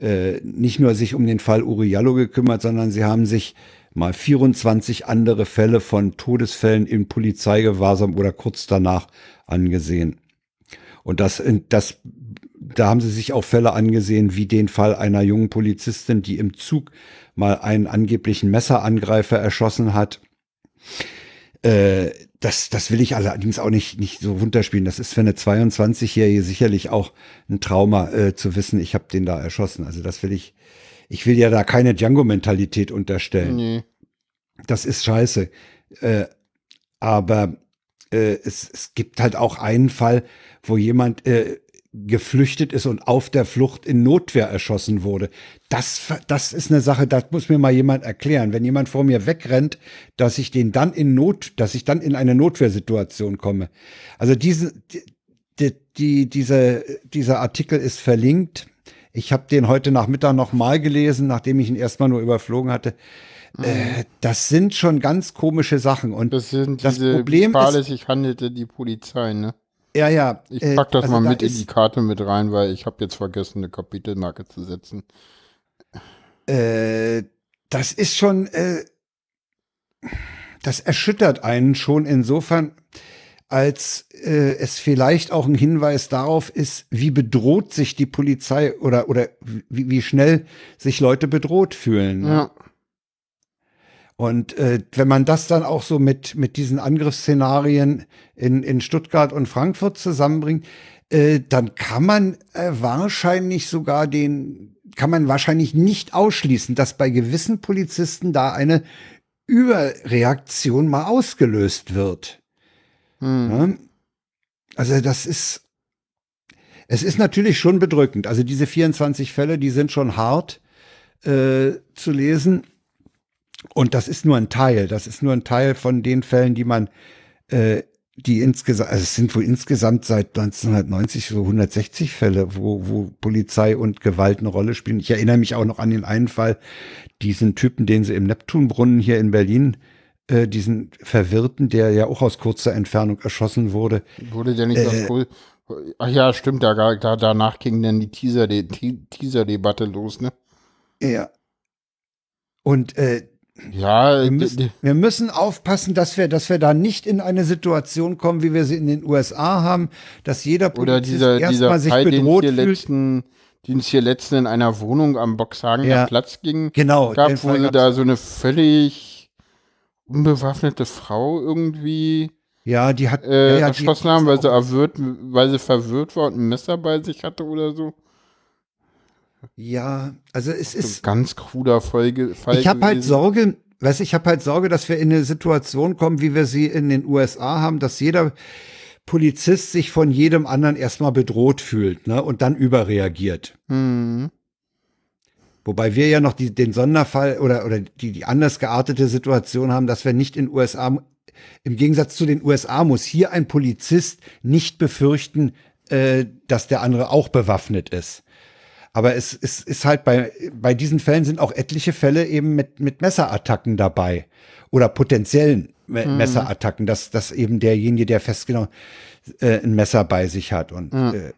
äh, nicht nur sich um den Fall Uriallo gekümmert, sondern sie haben sich mal 24 andere Fälle von Todesfällen im Polizeigewahrsam oder kurz danach angesehen. Und das, das, da haben sie sich auch Fälle angesehen, wie den Fall einer jungen Polizistin, die im Zug mal einen angeblichen Messerangreifer erschossen hat. Äh, das, das will ich allerdings auch nicht, nicht so runterspielen. Das ist für eine 22-Jährige sicherlich auch ein Trauma äh, zu wissen, ich habe den da erschossen. Also das will ich, ich will ja da keine Django-Mentalität unterstellen. Nee. Das ist scheiße. Äh, aber äh, es, es gibt halt auch einen Fall, wo jemand äh, geflüchtet ist und auf der Flucht in Notwehr erschossen wurde. Das, das ist eine Sache, das muss mir mal jemand erklären. Wenn jemand vor mir wegrennt, dass ich den dann in Not, dass ich dann in eine Notwehrsituation komme. Also diese, die, die, diese, dieser Artikel ist verlinkt. Ich habe den heute Nachmittag noch mal gelesen, nachdem ich ihn erstmal nur überflogen hatte. Mhm. Äh, das sind schon ganz komische Sachen. Und das sind das diese Problem fahrlässig handelte die Polizei, ne? Ja, ja. Ich pack das äh, also mal mit da in die Karte mit rein, weil ich habe jetzt vergessen, eine Kapitelmarke zu setzen. Äh, das ist schon, äh, das erschüttert einen schon insofern, als äh, es vielleicht auch ein Hinweis darauf ist, wie bedroht sich die Polizei oder, oder wie, wie schnell sich Leute bedroht fühlen. Ne? Ja. Und äh, wenn man das dann auch so mit, mit diesen Angriffsszenarien in, in Stuttgart und Frankfurt zusammenbringt, äh, dann kann man äh, wahrscheinlich sogar den, kann man wahrscheinlich nicht ausschließen, dass bei gewissen Polizisten da eine Überreaktion mal ausgelöst wird. Hm. Ja? Also das ist, es ist natürlich schon bedrückend. Also diese 24 Fälle, die sind schon hart äh, zu lesen. Und das ist nur ein Teil. Das ist nur ein Teil von den Fällen, die man, äh, die insgesamt, also es sind wohl insgesamt seit 1990 so 160 Fälle, wo, wo Polizei und Gewalt eine Rolle spielen. Ich erinnere mich auch noch an den einen Fall, diesen Typen, den sie im Neptunbrunnen hier in Berlin äh, diesen Verwirrten, der ja auch aus kurzer Entfernung erschossen wurde. Wurde der nicht äh, das Ach ja, stimmt, da, da, danach ging dann die Teaser-Debatte los, ne? Ja. Und äh, ja, wir müssen, wir müssen, aufpassen, dass wir, dass wir da nicht in eine Situation kommen, wie wir sie in den USA haben, dass jeder Polizist erstmal sich Fall, bedroht den fühlt. Letzten, den es hier letzten in einer Wohnung am Boxhagener ja, Platz ging, genau, gab, wo sie da so eine völlig unbewaffnete Frau irgendwie ja, die hat äh, ja, ja, erschossen haben, weil sie, erwirrt, weil sie verwirrt war und ein Messer bei sich hatte oder so. Ja, also es ist ganz kruder Folge. Fall ich habe halt Sorge, weiß ich habe halt Sorge, dass wir in eine Situation kommen, wie wir sie in den USA haben, dass jeder Polizist sich von jedem anderen erstmal bedroht fühlt, ne, und dann überreagiert. Mhm. Wobei wir ja noch die, den Sonderfall oder, oder die, die anders geartete Situation haben, dass wir nicht in USA, im Gegensatz zu den USA muss hier ein Polizist nicht befürchten, äh, dass der andere auch bewaffnet ist. Aber es, es ist halt bei, bei diesen Fällen sind auch etliche Fälle eben mit, mit Messerattacken dabei oder potenziellen mhm. Messerattacken, dass, dass eben derjenige, der festgenommen äh, ein Messer bei sich hat. Und mhm. äh,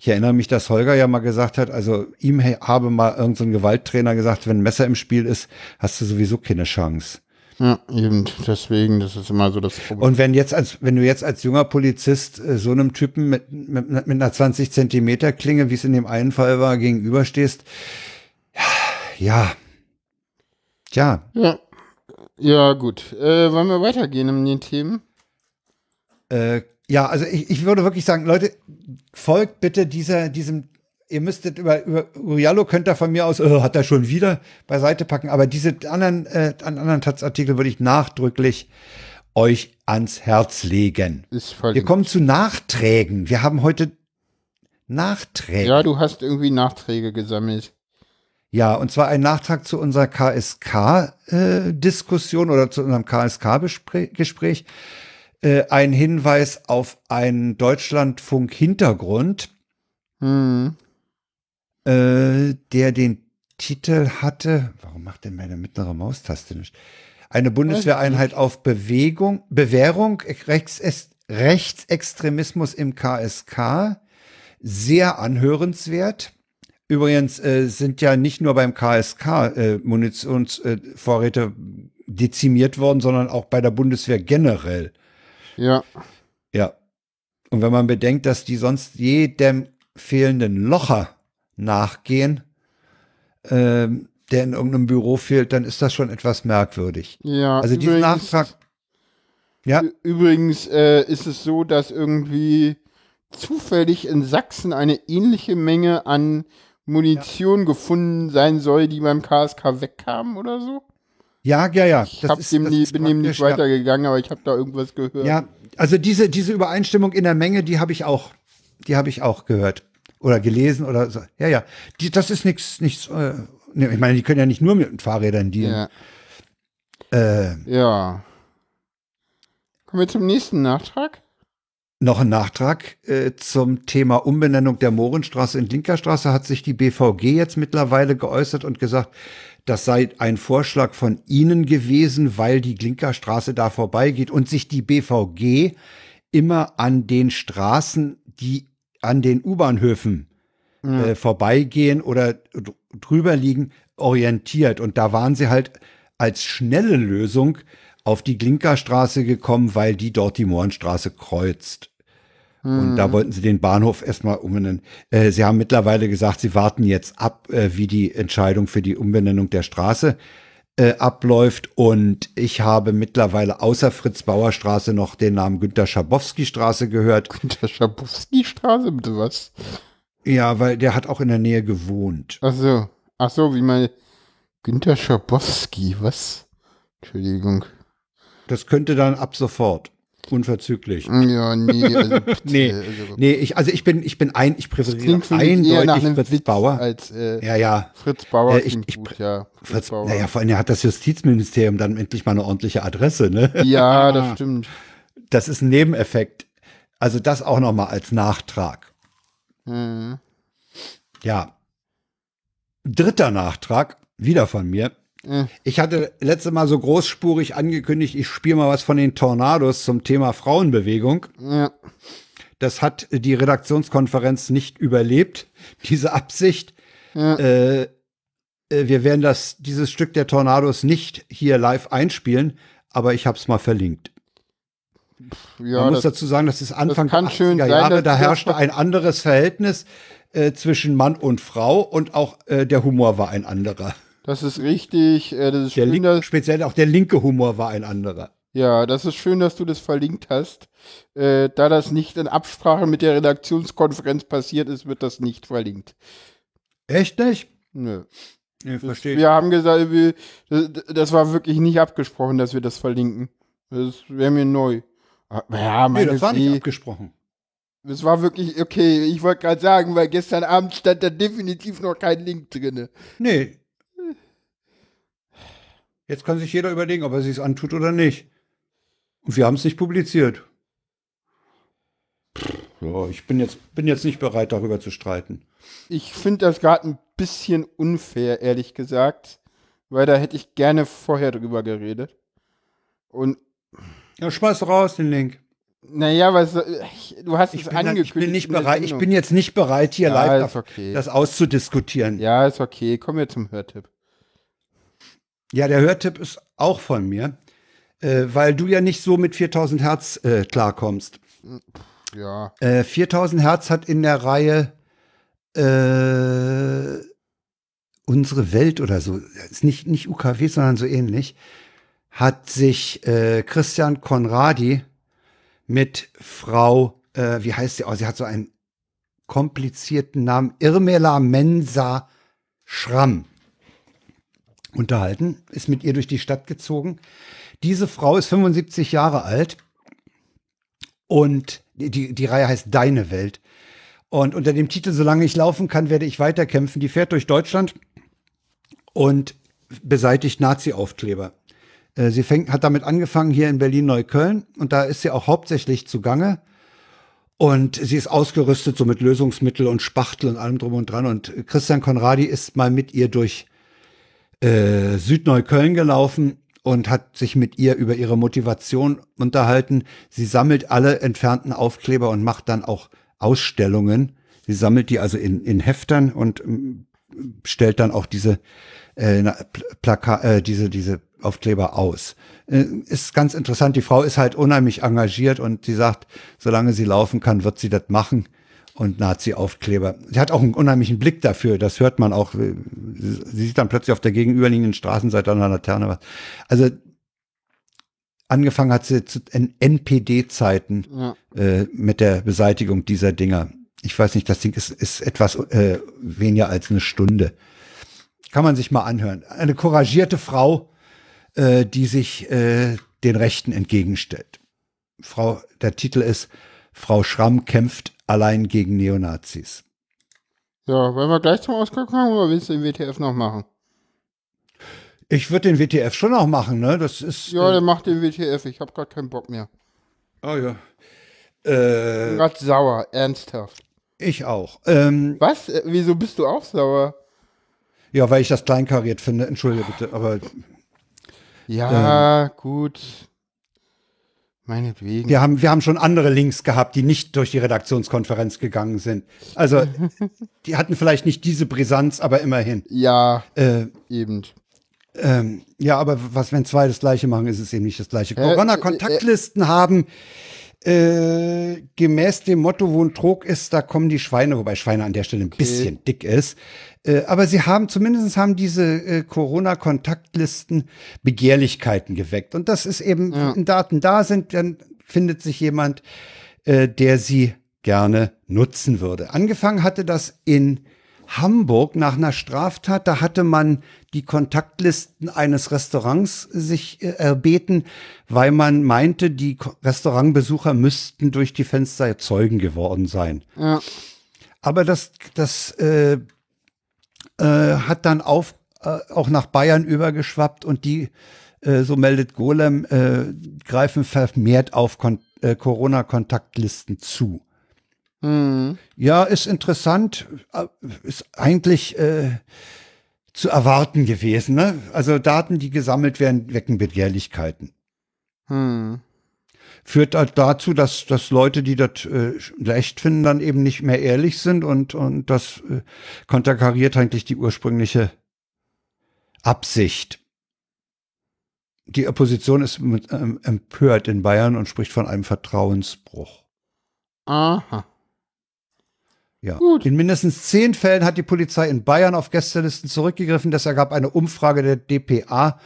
ich erinnere mich, dass Holger ja mal gesagt hat, also ihm habe mal irgendein so Gewalttrainer gesagt, wenn ein Messer im Spiel ist, hast du sowieso keine Chance. Ja, eben deswegen, das ist immer so das Problem. Und wenn jetzt als, wenn du jetzt als junger Polizist äh, so einem Typen mit, mit, mit einer 20 Zentimeter Klinge, wie es in dem einen Fall war, gegenüberstehst, ja, ja. Ja, ja gut. Äh, wollen wir weitergehen in den Themen? Äh, ja, also ich, ich würde wirklich sagen, Leute, folgt bitte dieser, diesem ihr müsstet über, über Uriallo könnt ihr von mir aus, oh, hat er schon wieder beiseite packen, aber diese anderen, äh, anderen Taz-Artikel würde ich nachdrücklich euch ans Herz legen. Wir kommen zu Nachträgen. Wir haben heute Nachträge. Ja, du hast irgendwie Nachträge gesammelt. Ja, und zwar ein Nachtrag zu unserer KSK-Diskussion äh, oder zu unserem KSK-Gespräch. Äh, ein Hinweis auf einen Deutschlandfunk-Hintergrund. Hm äh, der den Titel hatte, warum macht denn meine mittlere Maustaste nicht? Eine Bundeswehreinheit auf Bewegung, Bewährung, Rechts, Rechtsextremismus im KSK. Sehr anhörenswert. Übrigens äh, sind ja nicht nur beim KSK äh, Munitionsvorräte äh, dezimiert worden, sondern auch bei der Bundeswehr generell. Ja. Ja. Und wenn man bedenkt, dass die sonst jedem fehlenden Locher nachgehen, ähm, der in irgendeinem Büro fehlt, dann ist das schon etwas merkwürdig. Ja, also diesen Nachtrag. Ja. Übrigens äh, ist es so, dass irgendwie zufällig in Sachsen eine ähnliche Menge an Munition ja. gefunden sein soll, die beim KSK wegkam oder so. Ja, ja, ja. Ich hab dem nie, bin dem nicht weitergegangen, aber ich habe da irgendwas gehört. Ja, also diese, diese Übereinstimmung in der Menge, die habe ich auch, die habe ich auch gehört oder gelesen oder so. Ja, ja. Die, das ist nichts, nichts. Äh, ich meine, die können ja nicht nur mit Fahrrädern dealen. Ja. Äh, ja. Kommen wir zum nächsten Nachtrag. Noch ein Nachtrag äh, zum Thema Umbenennung der Mohrenstraße in Linkerstraße hat sich die BVG jetzt mittlerweile geäußert und gesagt, das sei ein Vorschlag von Ihnen gewesen, weil die Klinkerstraße da vorbeigeht und sich die BVG immer an den Straßen, die an den U-Bahnhöfen mhm. äh, vorbeigehen oder drüber liegen, orientiert. Und da waren sie halt als schnelle Lösung auf die Klinkerstraße gekommen, weil die dort die Mohrenstraße kreuzt. Und da mhm. wollten sie den Bahnhof erstmal umbenennen. Äh, sie haben mittlerweile gesagt, sie warten jetzt ab, äh, wie die Entscheidung für die Umbenennung der Straße äh, abläuft. Und ich habe mittlerweile außer Fritz Bauer Straße noch den Namen Günter Schabowski Straße gehört. Günter Schabowski Straße, bitte was? Ja, weil der hat auch in der Nähe gewohnt. Ach so, ach so, wie meine Günter Schabowski, was? Entschuldigung. Das könnte dann ab sofort. Unverzüglich. Ja, nee, also, nee, also, nee, ich, also ich bin, ich bin ein, ich präferiere eindeutig Fritz Witz Bauer. Als, äh, ja, ja. Fritz Bauer äh, ich, ich, gut, ja. Fritz, Fritz Bauer. Naja, vor allem hat das Justizministerium dann endlich mal eine ordentliche Adresse, ne? Ja, das stimmt. Das ist ein Nebeneffekt. Also das auch noch mal als Nachtrag. Mhm. Ja. Dritter Nachtrag, wieder von mir. Ich hatte letzte Mal so großspurig angekündigt, ich spiele mal was von den Tornados zum Thema Frauenbewegung. Ja. Das hat die Redaktionskonferenz nicht überlebt, diese Absicht. Ja. Äh, äh, wir werden das, dieses Stück der Tornados nicht hier live einspielen, aber ich habe es mal verlinkt. Ja, Man muss dazu sagen, das ist Anfang das der 80er Jahre, da herrschte ein anderes Verhältnis äh, zwischen Mann und Frau und auch äh, der Humor war ein anderer. Das ist richtig. Äh, das ist der schön, dass, speziell auch der linke Humor war ein anderer. Ja, das ist schön, dass du das verlinkt hast. Äh, da das nicht in Absprache mit der Redaktionskonferenz passiert ist, wird das nicht verlinkt. Echt nicht? Nö. Nee, verstehe. Wir haben gesagt, wir, das war wirklich nicht abgesprochen, dass wir das verlinken. Das wäre mir neu. Ah, ja, nee, das war nicht abgesprochen. Das war wirklich, okay, ich wollte gerade sagen, weil gestern Abend stand da definitiv noch kein Link drin. Nee, Jetzt kann sich jeder überlegen, ob er sich antut oder nicht. Und wir haben es nicht publiziert. Ja, ich bin jetzt, bin jetzt nicht bereit, darüber zu streiten. Ich finde das gerade ein bisschen unfair, ehrlich gesagt. Weil da hätte ich gerne vorher drüber geredet. Und. Ja, schmeiß raus den Link. Naja, was, du hast ich es angekündigt. ich bin nicht bereit, ich bin jetzt nicht bereit, hier ja, live okay. das auszudiskutieren. Ja, ist okay. Kommen wir zum Hörtipp. Ja, der Hörtipp ist auch von mir, äh, weil du ja nicht so mit 4000 Hertz äh, klarkommst. Ja. Äh, 4000 Hertz hat in der Reihe äh, unsere Welt oder so, ist nicht, nicht UKW, sondern so ähnlich, hat sich äh, Christian Konradi mit Frau, äh, wie heißt sie? Oh, sie hat so einen komplizierten Namen, Irmela Mensa Schramm unterhalten, ist mit ihr durch die Stadt gezogen. Diese Frau ist 75 Jahre alt und die, die Reihe heißt Deine Welt. Und unter dem Titel Solange ich laufen kann, werde ich weiterkämpfen. Die fährt durch Deutschland und beseitigt Nazi-Aufkleber. Äh, sie fängt, hat damit angefangen hier in Berlin-Neukölln und da ist sie auch hauptsächlich zugange. Und sie ist ausgerüstet so mit Lösungsmittel und Spachtel und allem drum und dran. Und Christian Konradi ist mal mit ihr durch äh, Südneukölln gelaufen und hat sich mit ihr über ihre Motivation unterhalten. Sie sammelt alle entfernten Aufkleber und macht dann auch Ausstellungen. Sie sammelt die also in, in Heftern und ähm, stellt dann auch diese äh, Plaka äh, diese diese Aufkleber aus. Äh, ist ganz interessant. Die Frau ist halt unheimlich engagiert und sie sagt, solange sie laufen kann, wird sie das machen und Nazi-Aufkleber. Sie hat auch einen unheimlichen Blick dafür, das hört man auch. Sie sieht dann plötzlich auf der gegenüberliegenden Straßenseite an der Laterne was. Also angefangen hat sie zu NPD-Zeiten ja. äh, mit der Beseitigung dieser Dinger. Ich weiß nicht, das Ding ist, ist etwas äh, weniger als eine Stunde. Kann man sich mal anhören. Eine couragierte Frau, äh, die sich äh, den Rechten entgegenstellt. Frau, der Titel ist Frau Schramm kämpft allein gegen Neonazis. Ja, wollen wir gleich zum Ausgang kommen oder willst du den WTF noch machen? Ich würde den WTF schon noch machen, ne? Das ist. Ja, äh, der macht den WTF. Ich habe gerade keinen Bock mehr. Oh ja. Äh, ich bin gerade sauer, ernsthaft. Ich auch. Ähm, Was? Äh, wieso bist du auch sauer? Ja, weil ich das kleinkariert finde. Entschuldige bitte, aber. Ja, ähm, gut. Meinetwegen. Wir haben, wir haben schon andere Links gehabt, die nicht durch die Redaktionskonferenz gegangen sind. Also, die hatten vielleicht nicht diese Brisanz, aber immerhin. Ja, äh, eben. Ähm, ja, aber was, wenn zwei das gleiche machen, ist es eben nicht das gleiche. Corona-Kontaktlisten äh, äh, haben äh, gemäß dem Motto, wo ein Trog ist, da kommen die Schweine, wobei Schweine an der Stelle ein okay. bisschen dick ist. Äh, aber sie haben, zumindest haben diese äh, Corona-Kontaktlisten Begehrlichkeiten geweckt. Und das ist eben, ja. wenn Daten da sind, dann findet sich jemand, äh, der sie gerne nutzen würde. Angefangen hatte das in Hamburg nach einer Straftat. Da hatte man die Kontaktlisten eines Restaurants sich äh, erbeten, weil man meinte, die Restaurantbesucher müssten durch die Fenster Zeugen geworden sein. Ja. Aber das, das äh, äh, hat dann auf, äh, auch nach Bayern übergeschwappt und die, äh, so meldet Golem, äh, greifen vermehrt auf Kon Corona-Kontaktlisten zu. Mhm. Ja, ist interessant, äh, ist eigentlich äh, zu erwarten gewesen. Ne? Also Daten, die gesammelt werden, wecken Begehrlichkeiten. Hm. Führt halt dazu, dass, dass Leute, die das äh, leicht finden, dann eben nicht mehr ehrlich sind und, und das äh, konterkariert eigentlich die ursprüngliche Absicht. Die Opposition ist ähm, empört in Bayern und spricht von einem Vertrauensbruch. Aha. Ja. Gut. In mindestens zehn Fällen hat die Polizei in Bayern auf Gästelisten zurückgegriffen. Das ergab eine Umfrage der DPA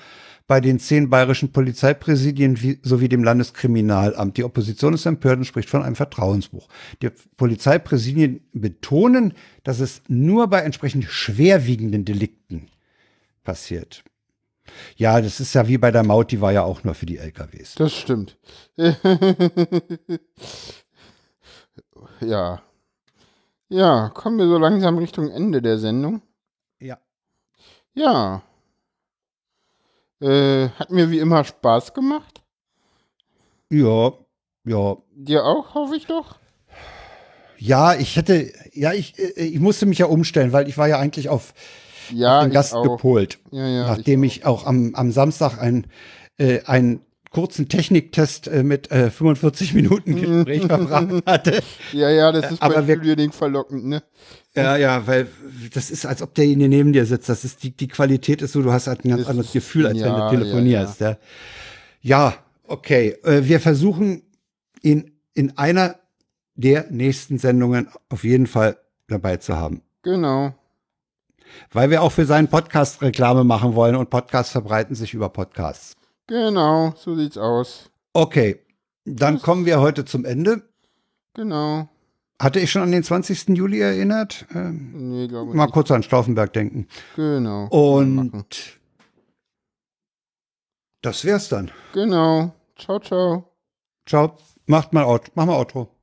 bei den zehn bayerischen Polizeipräsidien sowie dem Landeskriminalamt. Die Opposition ist empört und spricht von einem Vertrauensbruch. Die Polizeipräsidien betonen, dass es nur bei entsprechend schwerwiegenden Delikten passiert. Ja, das ist ja wie bei der Maut, die war ja auch nur für die LKWs. Das stimmt. ja. Ja, kommen wir so langsam Richtung Ende der Sendung. Ja. Ja. Äh, hat mir wie immer Spaß gemacht. Ja, ja. Dir auch, hoffe ich doch. Ja, ich hätte, ja, ich, äh, ich musste mich ja umstellen, weil ich war ja eigentlich auf, ja, auf den Gast auch. gepolt. Ja, ja, nachdem ich auch, ich auch am, am Samstag ein, äh, ein kurzen Techniktest äh, mit äh, 45 Minuten Gespräch verbracht hatte. Ja, ja, das ist Aber bei Studio-Ding verlockend, ne? Ja, ja, weil das ist, als ob derjenige neben dir sitzt. Das ist die, die Qualität ist so, du hast halt ein ganz das anderes Gefühl, als ja, wenn du telefonierst. Ja, ja. ja okay. Äh, wir versuchen ihn in einer der nächsten Sendungen auf jeden Fall dabei zu haben. Genau. Weil wir auch für seinen Podcast Reklame machen wollen und Podcasts verbreiten sich über Podcasts. Genau, so sieht's aus. Okay, dann kommen wir heute zum Ende. Genau. Hatte ich schon an den 20. Juli erinnert? Ähm, nee, glaube ich Mal nicht. kurz an Stauffenberg denken. Genau. Und das wär's dann. Genau. Ciao, ciao. Ciao. Macht mal Out. Mach mal Outro.